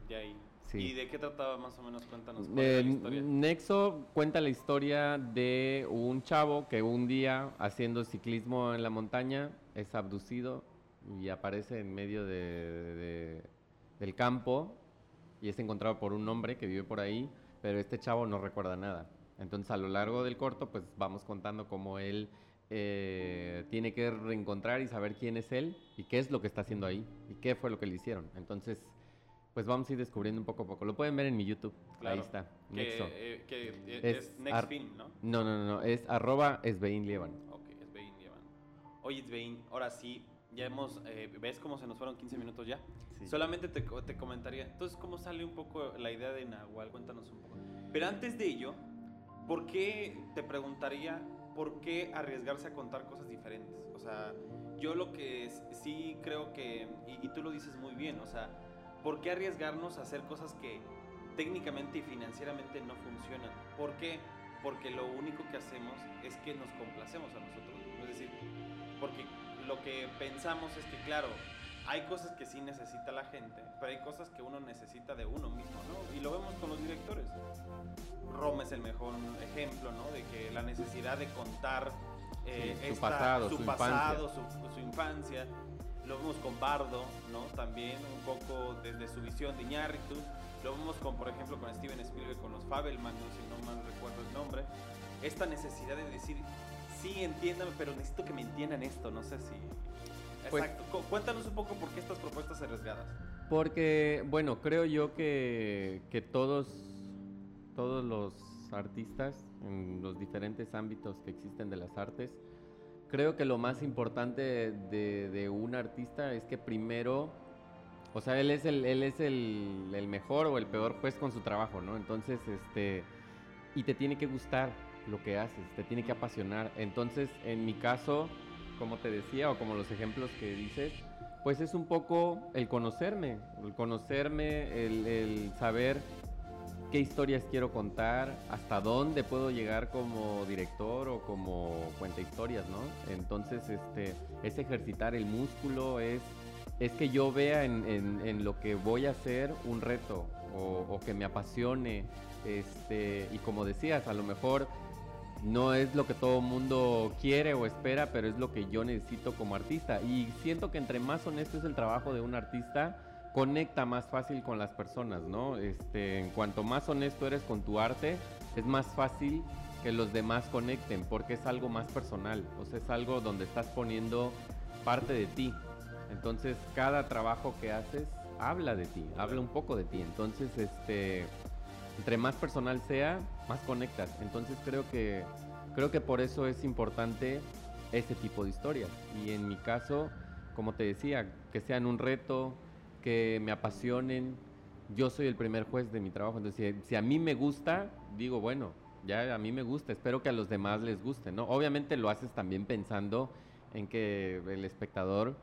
De ahí. Sí. ¿Y de qué trataba más o menos? Cuéntanos. Cuál la historia? Nexo cuenta la historia de un chavo que un día haciendo ciclismo en la montaña es abducido y aparece en medio de, de, del campo y es encontrado por un hombre que vive por ahí, pero este chavo no recuerda nada. Entonces a lo largo del corto pues vamos contando cómo él eh, tiene que reencontrar y saber quién es él y qué es lo que está haciendo ahí y qué fue lo que le hicieron. Entonces pues vamos a ir descubriendo un poco a poco. Lo pueden ver en mi YouTube. Ahí está. Nexo. Eh, que es, Next Film, ¿no? No, no, no, es arroba Esbein Lieban. Ok, Esbein Lieban. Oye, Esbein, ahora sí, ya hemos, eh, ¿ves cómo se nos fueron 15 minutos ya? Solamente te, te, comentaría, entonces, ¿cómo sale un poco la idea de Nahual? Cuéntanos un poco. Pero antes de ello, ¿por qué, te preguntaría, por qué arriesgarse a contar cosas diferentes? O sea, yo lo que sí creo que, y, y tú lo dices muy bien, o sea, ¿por qué arriesgarnos a hacer cosas que técnicamente y financieramente no funcionan? ¿Por qué? Porque lo único que hacemos es que nos complacemos a nosotros. Es decir, porque lo que pensamos es que, claro, hay cosas que sí necesita la gente, pero hay cosas que uno necesita de uno mismo, ¿no? Y lo vemos con los directores. Roma es el mejor ejemplo, ¿no? De que la necesidad de contar eh, su pasado, su, pasado su, infancia. Lo vemos con Bardo, ¿no? También un poco desde su visión de Iñárritu. Lo vemos con, por ejemplo, con Steven Spielberg, con los Fabelman, si no mal recuerdo el nombre. Esta necesidad de decir, sí, entiéndame, pero necesito que me entiendan esto, no sé si... Pues Exacto. Cuéntanos un poco por qué estas propuestas arriesgadas. Porque, bueno, creo yo que, que todos, todos los artistas en los diferentes ámbitos que existen de las artes, creo que lo más importante de, de un artista es que primero, o sea, él es, el, él es el, el, mejor o el peor juez con su trabajo, ¿no? Entonces, este, y te tiene que gustar lo que haces, te tiene que apasionar. Entonces, en mi caso, como te decía, o como los ejemplos que dices, pues es un poco el conocerme, el conocerme, el, el saber qué historias quiero contar, hasta dónde puedo llegar como director o como cuenta historias, ¿no? Entonces, este, es ejercitar el músculo, es, es que yo vea en, en, lo que voy a hacer un reto o, o, que me apasione, este, y como decías, a lo mejor no es lo que todo mundo quiere o espera, pero es lo que yo necesito como artista. Y siento que entre más honesto es el trabajo de un artista, conecta más fácil con las personas, ¿no? Este, en cuanto más honesto eres con tu arte, es más fácil que los demás conecten, porque es algo más personal, o sea, es algo donde estás poniendo parte de ti. Entonces, cada trabajo que haces habla de ti, habla un poco de ti. Entonces, este, entre más personal sea, más conectas. Entonces, creo que creo que por eso es importante ese tipo de historias. Y en mi caso, como te decía, que sean un reto, que me apasionen. Yo soy el primer juez de mi trabajo, entonces si, a mí me gusta, digo, bueno, ya a mí me gusta, espero que a los demás les guste, ¿no? Obviamente lo haces también pensando en que el espectador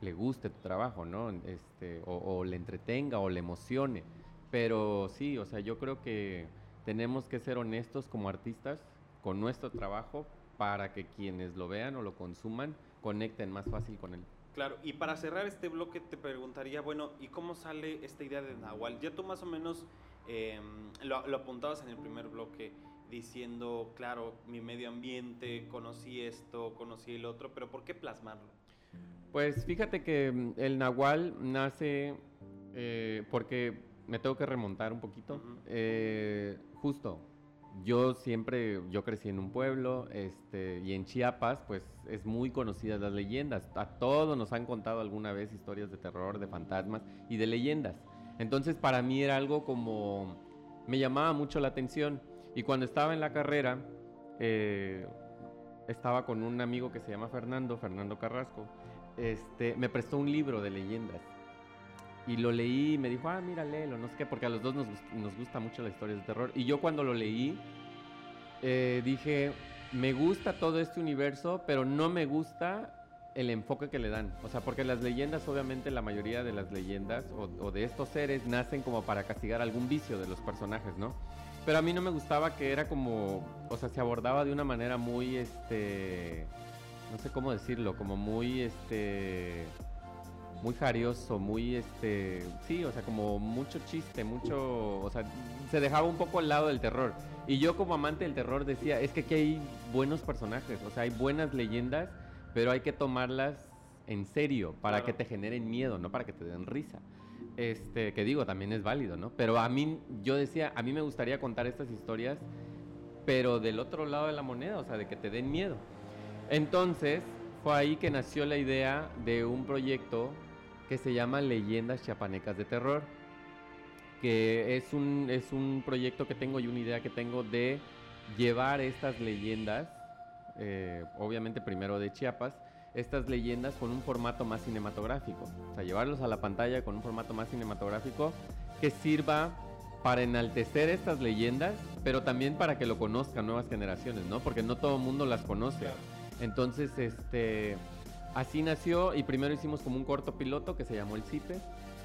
le guste tu trabajo, ¿no? Este, o, o, le entretenga o le emocione. Pero sí, o sea, yo creo que tenemos que ser honestos como artistas con nuestro trabajo para que quienes lo vean o lo consuman conecten más fácil con él. Claro, y para cerrar este bloque te preguntaría, bueno, ¿y cómo sale esta idea de Nahual? Ya tú más o menos em, lo, apuntabas en el primer bloque diciendo, claro, mi medio ambiente, conocí esto, conocí el otro, pero ¿por qué plasmarlo? Pues fíjate que mm, el Nahual nace eh, porque me tengo que remontar un poquito. Eh, justo, yo siempre, yo crecí en un pueblo, este, y en Chiapas, pues es muy conocidas las leyendas. A todos nos han contado alguna vez historias de terror, de fantasmas y de leyendas. Entonces para mí era algo como, me llamaba mucho la atención. Y cuando estaba en la carrera, eh, estaba con un amigo que se llama Fernando, Fernando Carrasco, este, me prestó un libro de leyendas. Y lo leí y me dijo, ah, mira, léelo, no sé qué, porque a los dos nos, nos gusta mucho la historia de terror. Y yo cuando lo leí, eh, dije, me gusta todo este universo, pero no me gusta el enfoque que le dan. O sea, porque las leyendas, obviamente la mayoría de las leyendas o, de estos seres nacen como para castigar algún vicio de los personajes, ¿no? Pero a mí no me gustaba que era como, o sea, se abordaba de una manera muy, este, no sé cómo decirlo, como muy, este muy jarioso, muy este, sí, o sea, como mucho chiste, mucho, o sea, se dejaba un poco al lado del terror. Y yo como amante del terror decía, es que aquí hay buenos personajes, o sea, hay buenas leyendas, pero hay que tomarlas en serio para que te generen miedo, no para que te den risa. Este, que digo, también es válido, ¿no? Pero a mí, yo decía, a mí me gustaría contar estas historias, pero del otro lado de la moneda, o sea, de que te den miedo. Entonces, fue ahí que nació la idea de un proyecto que se llama Leyendas Chiapanecas de Terror, que es un, es un proyecto que tengo y una idea que tengo de llevar estas leyendas, eh, obviamente primero de Chiapas, estas leyendas con un formato más cinematográfico. O sea, llevarlos a la pantalla con un formato más cinematográfico que sirva para enaltecer estas leyendas, pero también para que lo conozcan nuevas generaciones, ¿no? Porque no todo el mundo las conoce. Entonces, este, así nació y primero hicimos como un corto piloto que se llamó El Cipe,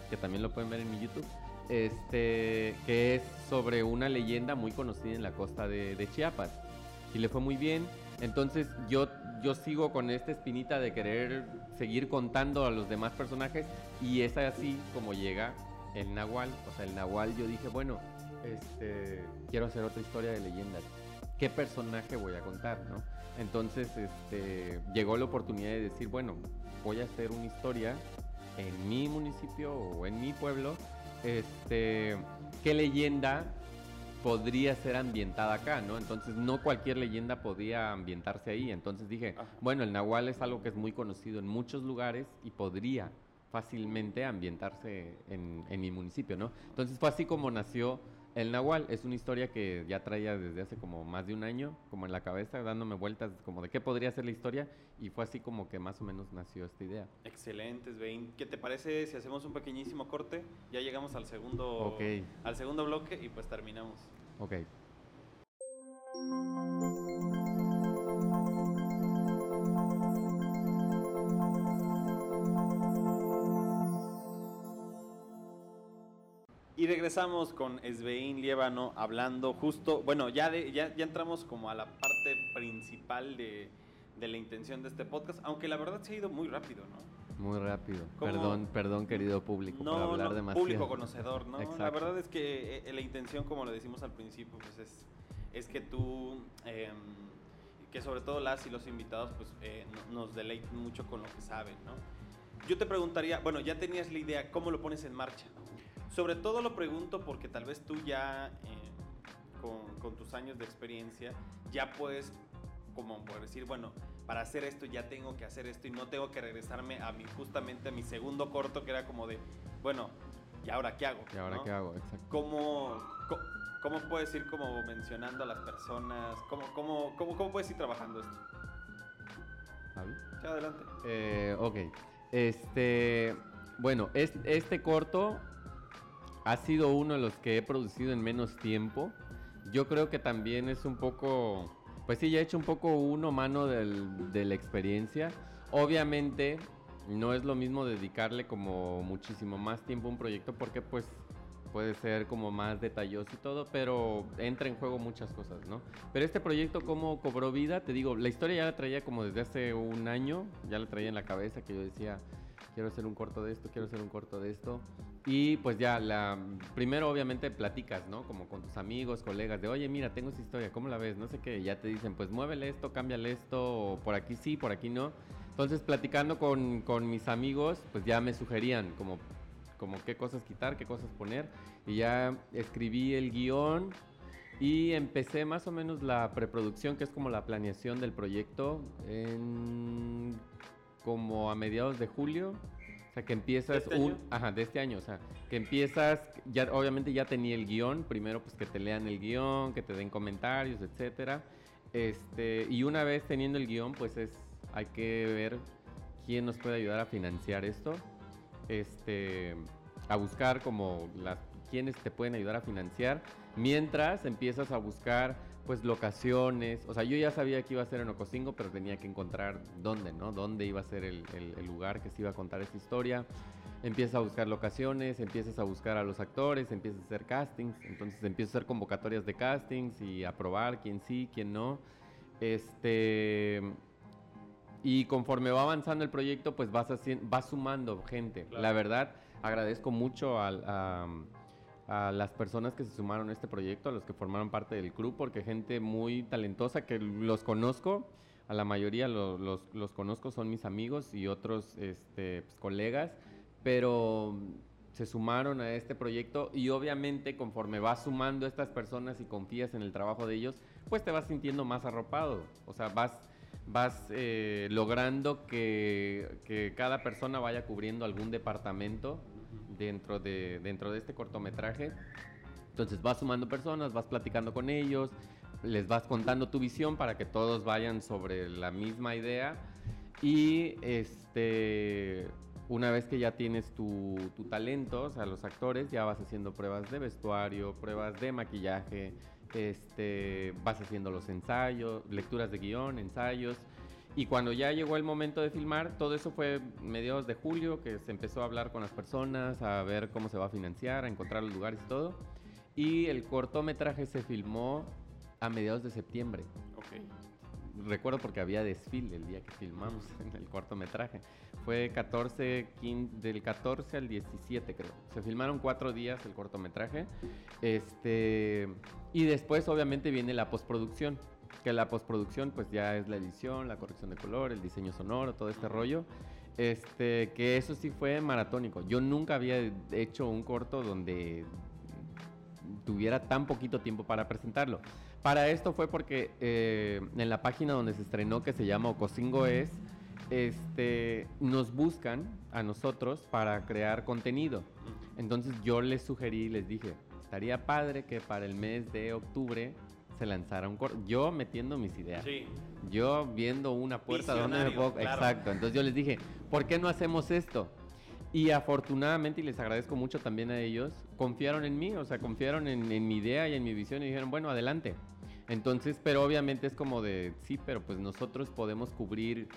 que también lo pueden ver en mi YouTube, este, que es sobre una leyenda muy conocida en la costa de, Chiapas. Y le fue muy bien. Entonces yo, yo sigo con esta espinita de querer seguir contando a los demás personajes y es así como llega el Nahual. O sea, el Nahual yo dije, bueno, este, quiero hacer otra historia de leyendas. ¿Qué personaje voy a contar, no? Entonces, este, llegó la oportunidad de decir, bueno, voy a hacer una historia en mi municipio o en mi pueblo, este, ¿qué leyenda podría ser ambientada acá, ¿no? Entonces no cualquier leyenda podía ambientarse ahí. Entonces dije, bueno, el Nahual es algo que es muy conocido en muchos lugares y podría fácilmente ambientarse en, en mi municipio, ¿no? Entonces fue así como nació el Nahual es una historia que ya traía desde hace como más de un año, como en la cabeza, dándome vueltas como de qué podría ser la historia y fue así como que más o menos nació esta idea. Excelente, Svein. ¿Qué te parece si hacemos un pequeñísimo corte? Ya llegamos al segundo, al segundo bloque y pues terminamos. Ok. Y regresamos con Svein Liébano hablando justo, bueno, ya, ya, ya entramos como a la parte principal de, de, la intención de este podcast, aunque la verdad se ha ido muy rápido, ¿no? Muy rápido. Perdón, perdón, querido público, no, por hablar no, demasiado. Público conocedor, ¿no? La verdad es que eh, la intención, como lo decimos al principio, pues es, es que tú, eh, que sobre todo las y los invitados, pues eh, nos deleiten mucho con lo que saben, ¿no? Yo te preguntaría, bueno, ya tenías la idea, ¿cómo lo pones en marcha? Sobre todo lo pregunto porque tal vez tú ya, eh, con, tus años de experiencia, ya puedes, como por decir, bueno, para hacer esto ya tengo que hacer esto y no tengo que regresarme a mi, justamente a mi segundo corto que era como de, bueno, ¿y ahora qué hago? ¿Y ahora qué hago? Exacto. ¿Cómo, cómo, puedes ir como mencionando a las personas? ¿Cómo, cómo, cómo, cómo puedes ir trabajando esto? Adelante. Eh, ok. Este, bueno, este corto ha sido uno de los que he producido en menos tiempo. Yo creo que también es un poco, pues sí, ya he hecho un poco uno mano de la experiencia. Obviamente no es lo mismo dedicarle como muchísimo más tiempo a un proyecto porque pues puede ser como más detalloso y todo, pero entra en juego muchas cosas, ¿no? Pero este proyecto, ¿cómo cobró vida? Te digo, la historia ya la traía como desde hace un año, ya la traía en la cabeza, que yo decía, quiero hacer un corto de esto, quiero hacer un corto de esto. Y pues ya, la, primero obviamente platicas, ¿no? Como con tus amigos, colegas, de, oye, mira, tengo esta historia, ¿cómo la ves? No sé qué, ya te dicen, pues muévele esto, cámbiale esto, o por aquí sí, por aquí no. Entonces, platicando con, con mis amigos, pues ya me sugerían como, como qué cosas quitar, qué cosas poner. Y ya escribí el guion y empecé más o menos la preproducción, que es como la planeación del proyecto, en como a mediados de julio. O sea, que empiezas ¿De este un... Ajá, de este año. O sea, que empiezas... Ya, obviamente ya tenía el guion. Primero, pues que te lean el guion, que te den comentarios, etcétera. Este, y una vez teniendo el guion, pues es... Hay que ver quién nos puede ayudar a financiar esto. Este... A buscar como las... Quiénes te pueden ayudar a financiar. Mientras empiezas a buscar pues locaciones, o sea, yo ya sabía que iba a ser en Ocosingo, pero tenía que encontrar dónde, ¿no? Dónde iba a ser el, lugar que se iba a contar esta historia. Empiezas a buscar locaciones, empiezas a buscar a los actores, empiezas a hacer castings, entonces empiezas a hacer convocatorias de castings y a probar quién sí, quién no. Este y conforme va avanzando el proyecto, pues vas, haciendo, vas sumando gente. La verdad, agradezco mucho al, a, a las personas que se sumaron a este proyecto, a los que formaron parte del club, porque gente muy talentosa que los conozco, a la mayoría los, los, conozco, son mis amigos y otros este, pues, colegas, pero se sumaron a este proyecto y obviamente conforme vas sumando a estas personas y confías en el trabajo de ellos, pues te vas sintiendo más arropado, o sea, vas, vas eh, logrando que, que cada persona vaya cubriendo algún departamento dentro de, dentro de este cortometraje. Entonces vas sumando personas, vas platicando con ellos, les vas contando tu visión para que todos vayan sobre la misma idea. Y este, una vez que ya tienes tu, tu talento, o sea, los actores, ya vas haciendo pruebas de vestuario, pruebas de maquillaje, este, vas haciendo los ensayos, lecturas de guion, ensayos. Y cuando ya llegó el momento de filmar, todo eso fue mediados de julio, que se empezó a hablar con las personas, a ver cómo se va a financiar, a encontrar los lugares y todo. Y el cortometraje se filmó a mediados de septiembre. Recuerdo porque había desfile el día que filmamos *laughs* en el cortometraje. Fue 14, 15, del 14 al 17 creo. Se filmaron cuatro días el cortometraje. Este, y después obviamente viene la postproducción que la postproducción pues ya es la edición, la corrección de color, el diseño sonoro, todo este rollo. Este, que eso sí fue maratónico. Yo nunca había hecho un corto donde tuviera tan poquito tiempo para presentarlo. Para esto fue porque eh, en la página donde se estrenó, que se llama Ocosingo es, este, nos buscan a nosotros para crear contenido. Entonces yo les sugerí, les dije, estaría padre que para el mes de octubre se lanzara un corto. Yo metiendo mis ideas. Yo viendo una puerta donde me puedo. Exacto. Entonces yo les dije, ¿por qué no hacemos esto? Y afortunadamente, y les agradezco mucho también a ellos, confiaron en mí, o sea, confiaron en, en, mi idea y en mi visión y dijeron, bueno, adelante. Entonces, pero obviamente es como de, sí, pero pues nosotros podemos cubrir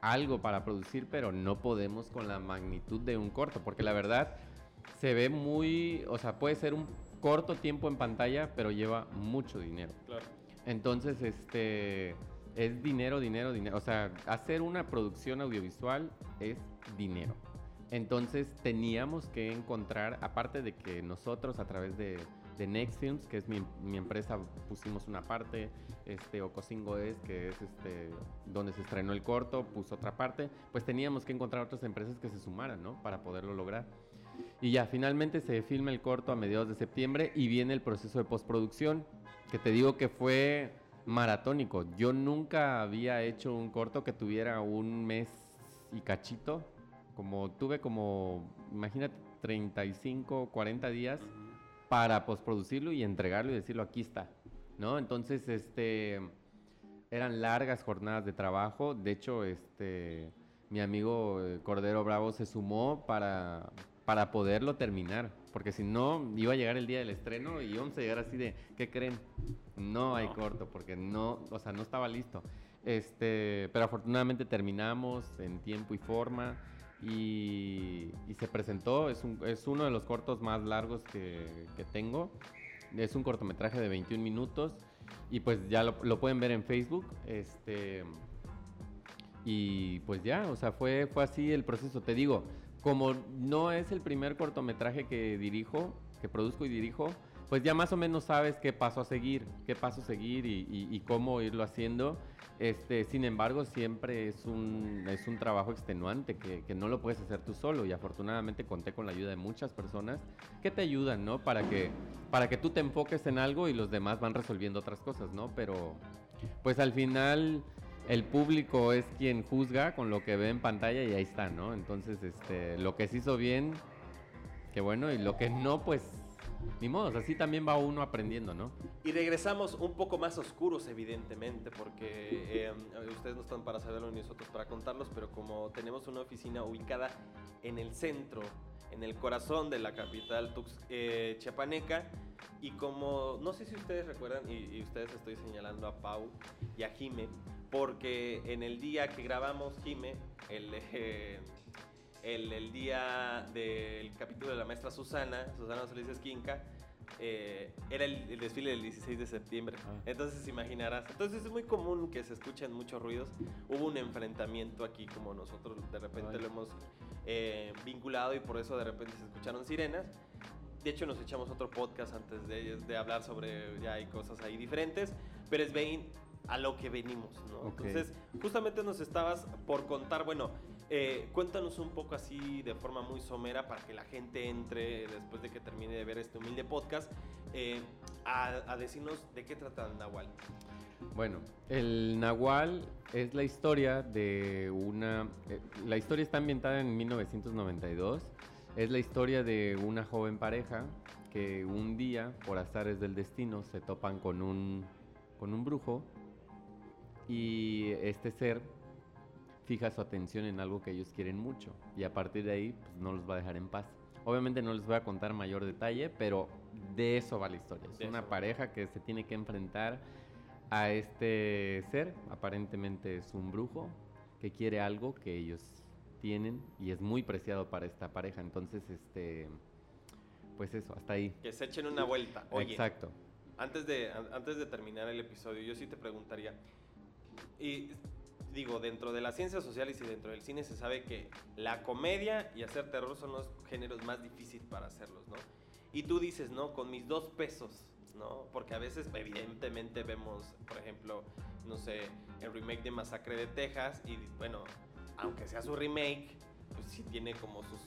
algo para producir, pero no podemos con la magnitud de un corto, porque la verdad se ve muy, o sea, puede ser un corto tiempo en pantalla, pero lleva mucho dinero. Claro. Entonces, este es dinero, dinero, dinero. O sea, hacer una producción audiovisual es dinero. Entonces teníamos que encontrar, aparte de que nosotros a través de, de Next Films, que es mi, mi, empresa, pusimos una parte, este, Ocosingo es, que es este, donde se estrenó el corto, puso otra parte, pues teníamos que encontrar otras empresas que se sumaran, ¿no? Para poderlo lograr. Y ya finalmente se filma el corto a mediados de septiembre y viene el proceso de postproducción, que te digo que fue maratónico. Yo nunca había hecho un corto que tuviera un mes y cachito. Como tuve como, imagínate, 35, 40 días para postproducirlo y entregarlo y decirlo aquí está, ¿no? Entonces, este, eran largas jornadas de trabajo. De hecho, este, mi amigo eh, Cordero Bravo se sumó para, para poderlo terminar. Porque si no, iba a llegar el día del estreno y íbamos a llegar así de, ¿qué creen? No hay corto, porque no, o sea, no estaba listo. Este, pero afortunadamente terminamos en tiempo y forma y, se presentó. Es, un, es, uno de los cortos más largos que, que, tengo. Es un cortometraje de 21 minutos y pues ya lo, lo pueden ver en Facebook. Este, y pues ya, o sea, fue, fue así el proceso. Te digo, como no es el primer cortometraje que dirijo, que produzco y dirijo, pues ya más o menos sabes qué paso a seguir, qué paso seguir y, cómo irlo haciendo. Este, sin embargo, siempre es un, es un trabajo extenuante que, que, no lo puedes hacer tú solo y afortunadamente conté con la ayuda de muchas personas que te ayudan, ¿no? Para que, para que tú te enfoques en algo y los demás van resolviendo otras cosas, ¿no? Pero pues al final el público es quien juzga con lo que ve en pantalla y ahí está, ¿no? Entonces, este, lo que se hizo bien, qué bueno, y lo que no, pues, ni modo, así también va uno aprendiendo, ¿no? Y regresamos un poco más oscuros, evidentemente, porque eh, ustedes no están para saberlo ni nosotros para contarlos, pero como tenemos una oficina ubicada en el centro, en el corazón de la capital tux, eh, chiapaneca, y como, no sé si ustedes recuerdan, y, ustedes estoy señalando a Pau y a Jime, porque en el día que grabamos Jime, el, *laughs* eh, el, el, día del capítulo de la maestra Susana, Susana Solís Esquinca, eh, era el, desfile del 16 de septiembre. Ah. Entonces imaginarás. Entonces es muy común que se escuchen muchos ruidos. Hubo un enfrentamiento aquí como nosotros de repente lo hemos eh, vinculado y por eso de repente se escucharon sirenas. De hecho nos echamos otro podcast antes de, de hablar sobre ya hay cosas ahí diferentes. Pero es Bane a lo que venimos, ¿no? Entonces, justamente nos estabas por contar, bueno, eh, cuéntanos un poco así de forma muy somera para que la gente entre después de que termine de ver este humilde podcast eh, a, decirnos de qué trata el Nahual. Bueno, el Nahual es la historia de una... Eh, la historia está ambientada en 1992. Es la historia de una joven pareja que un día, por azares del destino, se topan con un, con un brujo y este ser fija su atención en algo que ellos quieren mucho y a partir de ahí pues, no los va a dejar en paz. Obviamente no les voy a contar mayor detalle, pero de eso va la historia. Es una pareja que se tiene que enfrentar a este ser, aparentemente es un brujo, que quiere algo que ellos tienen y es muy preciado para esta pareja. Entonces, este, pues eso, hasta ahí. Que se echen una vuelta. Exacto. Antes de, antes de terminar el episodio, yo sí te preguntaría, y digo, dentro de las ciencias sociales y dentro del cine se sabe que la comedia y hacer terror son los géneros más difíciles para hacerlos, ¿no? Y tú dices, ¿no? Con mis dos pesos, ¿no? Porque a veces, evidentemente, vemos, por ejemplo, no sé, el remake de Masacre de Texas y, bueno, aunque sea su remake, pues sí tiene como sus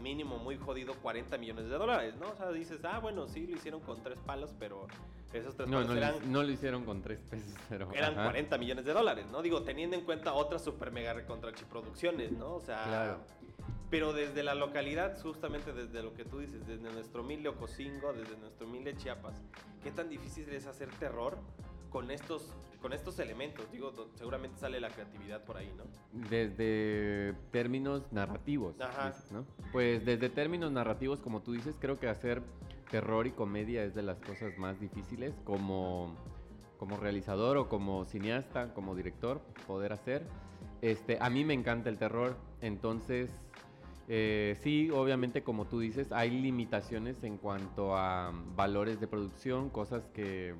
mínimo muy jodido 40 millones de dólares, ¿no? O sea, dices, ah, bueno, sí, lo hicieron con tres palos, pero esos tres no, palos no, eran... no lo hicieron con tres pesos, pero... Eran 40 millones de dólares, ¿no? Digo, teniendo en cuenta otras super mega recontrachiproducciones, ¿no? O sea... Claro. Pero desde la localidad, justamente desde lo que tú dices, desde nuestro humilde Ocosingo, desde nuestro humilde Chiapas, ¿qué tan difícil es hacer terror con estos, con estos elementos? Digo, seguramente sale la creatividad por ahí, ¿no? Desde términos narrativos, Ajá. ¿no? Pues desde términos narrativos, como tú dices, creo que hacer terror y comedia es de las cosas más difíciles como, como realizador o como cineasta, como director, poder hacer. Este, a mí me encanta el terror, entonces eh, sí, obviamente como tú dices, hay limitaciones en cuanto a valores de producción, cosas que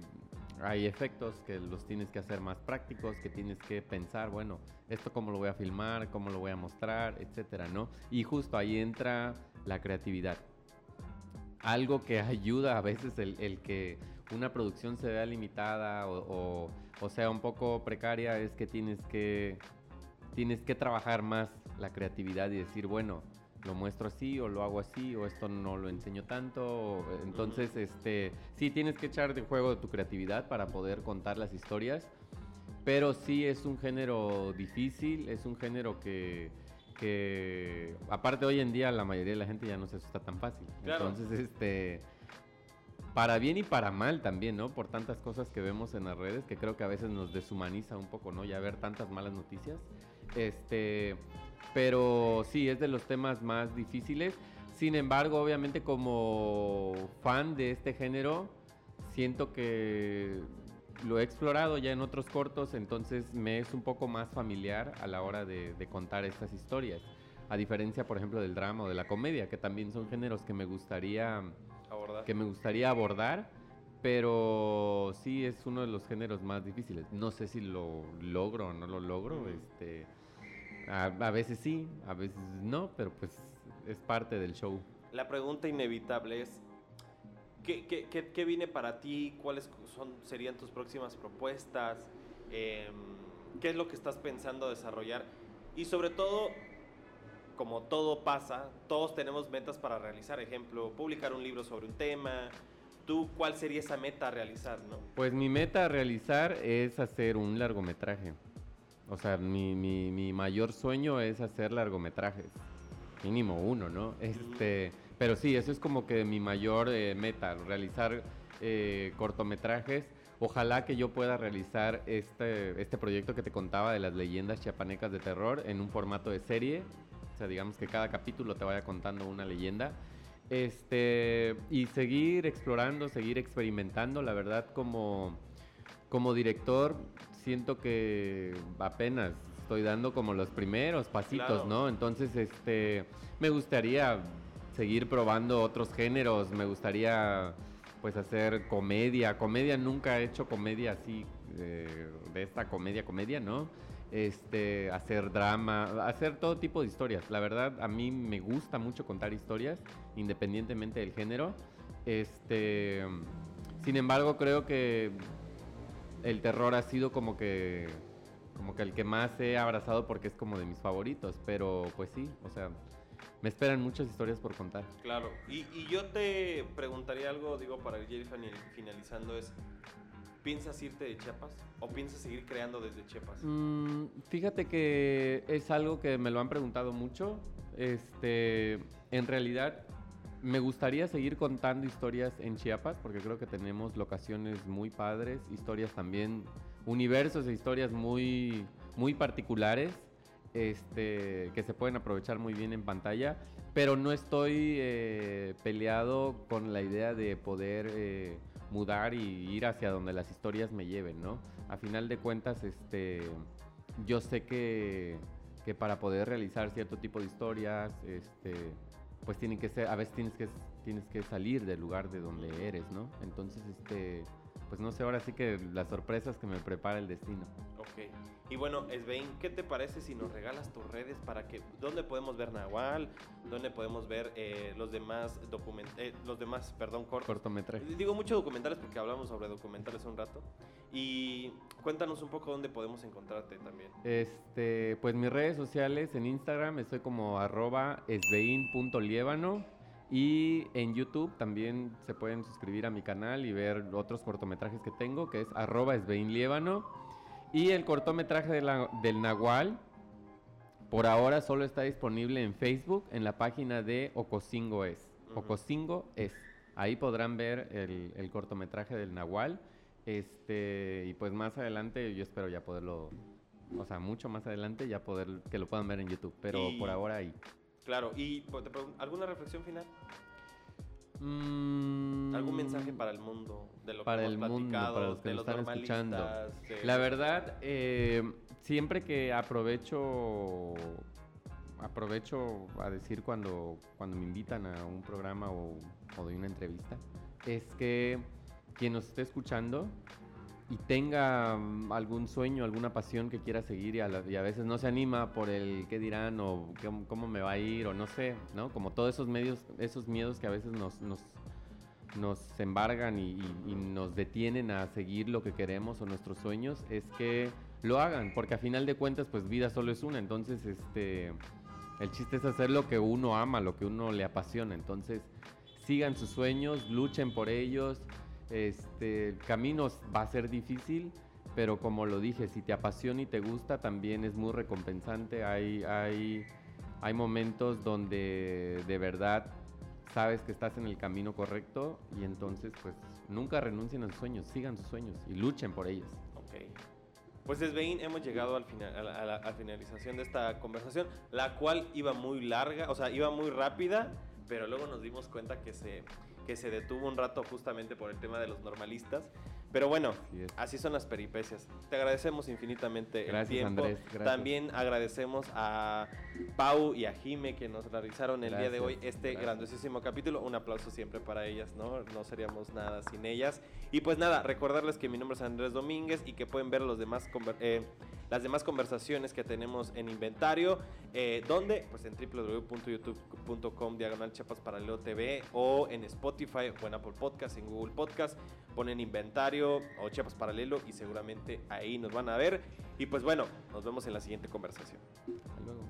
hay efectos que los tienes que hacer más prácticos, que tienes que pensar, bueno, esto cómo lo voy a filmar, cómo lo voy a mostrar, etcétera, ¿no? Y justo ahí entra la creatividad. Algo que *laughs* ayuda a veces el, que una producción se vea limitada o, o, o, sea un poco precaria es que tienes que tienes que trabajar más la creatividad y decir, bueno, lo muestro así o lo hago así o esto no lo enseño tanto. Entonces, este, sí tienes que echar de juego de tu creatividad para poder contar las historias. Pero sí es un género difícil, es un género que, que aparte hoy en día la mayoría de la gente ya no se asusta tan fácil. Claro. Entonces, este, para bien y para mal también, ¿no? Por tantas cosas que vemos en las redes que creo que a veces nos deshumaniza un poco, ¿no? Ya ver tantas malas noticias. Este, pero sí, es de los temas más difíciles. Sin embargo, obviamente como fan de este género, siento que lo he explorado ya en otros cortos, entonces me es un poco más familiar a la hora de, de, contar estas historias. A diferencia, por ejemplo, del drama o de la comedia, que también son géneros que me gustaría abordar. Que me gustaría abordar, pero sí es uno de los géneros más difíciles. No sé si lo logro o no lo logro. Mm. Este, a, a, veces sí, a veces no, pero pues es parte del show. La pregunta inevitable es, ¿qué, qué, qué, qué viene para ti? ¿Cuáles son, serían tus próximas propuestas? Eh, ¿Qué es lo que estás pensando desarrollar? Y sobre todo, como todo pasa, todos tenemos metas para realizar. Ejemplo, publicar un libro sobre un tema. ¿Tú cuál sería esa meta a realizar? No? Pues mi meta a realizar es hacer un largometraje. O sea, mi, mi, mi mayor sueño es hacer largometrajes. Mínimo uno, ¿no? Este, pero sí, eso es como que mi mayor eh, meta, realizar eh, cortometrajes. Ojalá que yo pueda realizar este, este proyecto que te contaba de las leyendas chiapanecas de terror en un formato de serie. O sea, digamos que cada capítulo te vaya contando una leyenda. Este, y seguir explorando, seguir experimentando. La verdad, como, como director, siento que apenas estoy dando como los primeros pasitos, Claro. ¿no? Entonces, este, me gustaría seguir probando otros géneros. Me gustaría, pues, hacer comedia. Comedia, nunca he hecho comedia así, eh, de esta comedia, comedia, ¿no? este, hacer drama, hacer todo tipo de historias. La verdad, a mí me gusta mucho contar historias, independientemente del género. Este, sin embargo, creo que el terror ha sido como que, como que el que más he abrazado porque es como de mis favoritos. Pero, pues sí, o sea, me esperan muchas historias por contar. Claro. Y, y yo te preguntaría algo, digo, para ir finalizando es. ¿Piensas irte de Chiapas o piensas seguir creando desde Chiapas? Mm, fíjate que es algo que me lo han preguntado mucho. Este, en realidad, me gustaría seguir contando historias en Chiapas porque creo que tenemos locaciones muy padres, historias también, universos e historias muy, muy particulares este, que se pueden aprovechar muy bien en pantalla, pero no estoy eh, peleado con la idea de poder eh, mudar y ir hacia donde las historias me lleven, ¿no? A final de cuentas, este, yo sé que, que para poder realizar cierto tipo de historias, este, pues tienen que ser, a veces tienes que, tienes que salir del lugar de donde eres, ¿no? Entonces, este, pues no sé, ahora sí que las sorpresas que me prepara el destino. Ok. Y bueno, Svein, ¿qué te parece si nos regalas tus redes para que, dónde podemos ver Nahual, dónde podemos ver eh, los demás document, eh, los demás, perdón, cortos? Cortometrajes. Digo mucho documentales porque hablamos sobre documentales un rato. Y cuéntanos un poco dónde podemos encontrarte también. Este, pues mis redes sociales en Instagram estoy como arroba esvein.liébano y en YouTube también se pueden suscribir a mi canal y ver otros cortometrajes que tengo, que es arroba. Y el cortometraje de la- del Nahual, por ahora solo está disponible en Facebook, en la página de Ocosingo Es. Ocosingo Es. Ahí podrán ver el, el cortometraje del Nahual. Este, y pues más adelante yo espero ya poderlo, o sea, mucho más adelante ya poder que lo puedan ver en YouTube. Pero Y- por ahora ahí. Claro, y pues, te ¿alguna reflexión final? Mm, ¿Algún mensaje para el mundo? De lo para que el hemos mundo, platicado, para los que de los están escuchando. de- La verdad, eh, siempre que aprovecho aprovecho a decir cuando, cuando me invitan a un programa o, o doy una entrevista, es que quien nos esté escuchando y tenga mm, algún sueño, alguna pasión que quiera seguir y a, veces no se anima por el qué dirán o cómo me va a ir o no sé, ¿no? Como todos esos medios, esos miedos que a veces nos, nos, embargan y, y- y nos detienen a seguir lo que queremos o nuestros sueños, es que lo hagan, porque a final de cuentas, pues vida solo es una, entonces, este, el chiste es hacer lo que uno ama, lo que uno le apasiona, entonces, sigan sus sueños, luchen por ellos, este, el camino va a ser difícil, pero como lo dije, si te apasiona y te gusta, también es muy recompensante, hay, hay, hay momentos donde de verdad sabes que estás en el camino correcto y entonces pues nunca renuncien a sus sueños, sigan sus sueños y luchen por ellos. Ok. Pues Svein, hemos llegado al final, a la, a la- a finalización de esta conversación, la cual iba muy larga, o sea, iba muy rápida, pero luego nos dimos cuenta que se, que se detuvo un rato justamente por el tema de los normalistas. Pero bueno, Así son las peripecias. Te agradecemos infinitamente Gracias, el tiempo. Andrés, gracias. También agradecemos a Pau y a Jime que nos realizaron el día de hoy este grandiosísimo capítulo. Un aplauso siempre para ellas, ¿no? No seríamos nada sin ellas. Y pues nada, recordarles que mi nombre es Andrés Domínguez y que pueden ver los demás eh, las demás conversaciones que tenemos en inventario. Eh, ¿Dónde? Pues en www.youtube.com diagonal Chiapas Paralelo TV o en Spotify o en Apple Podcast, en Google Podcast. Ponen inventario o Chiapas Paralelo y seguramente ahí nos van a ver. Y pues bueno, nos vemos en la siguiente conversación. Hasta luego.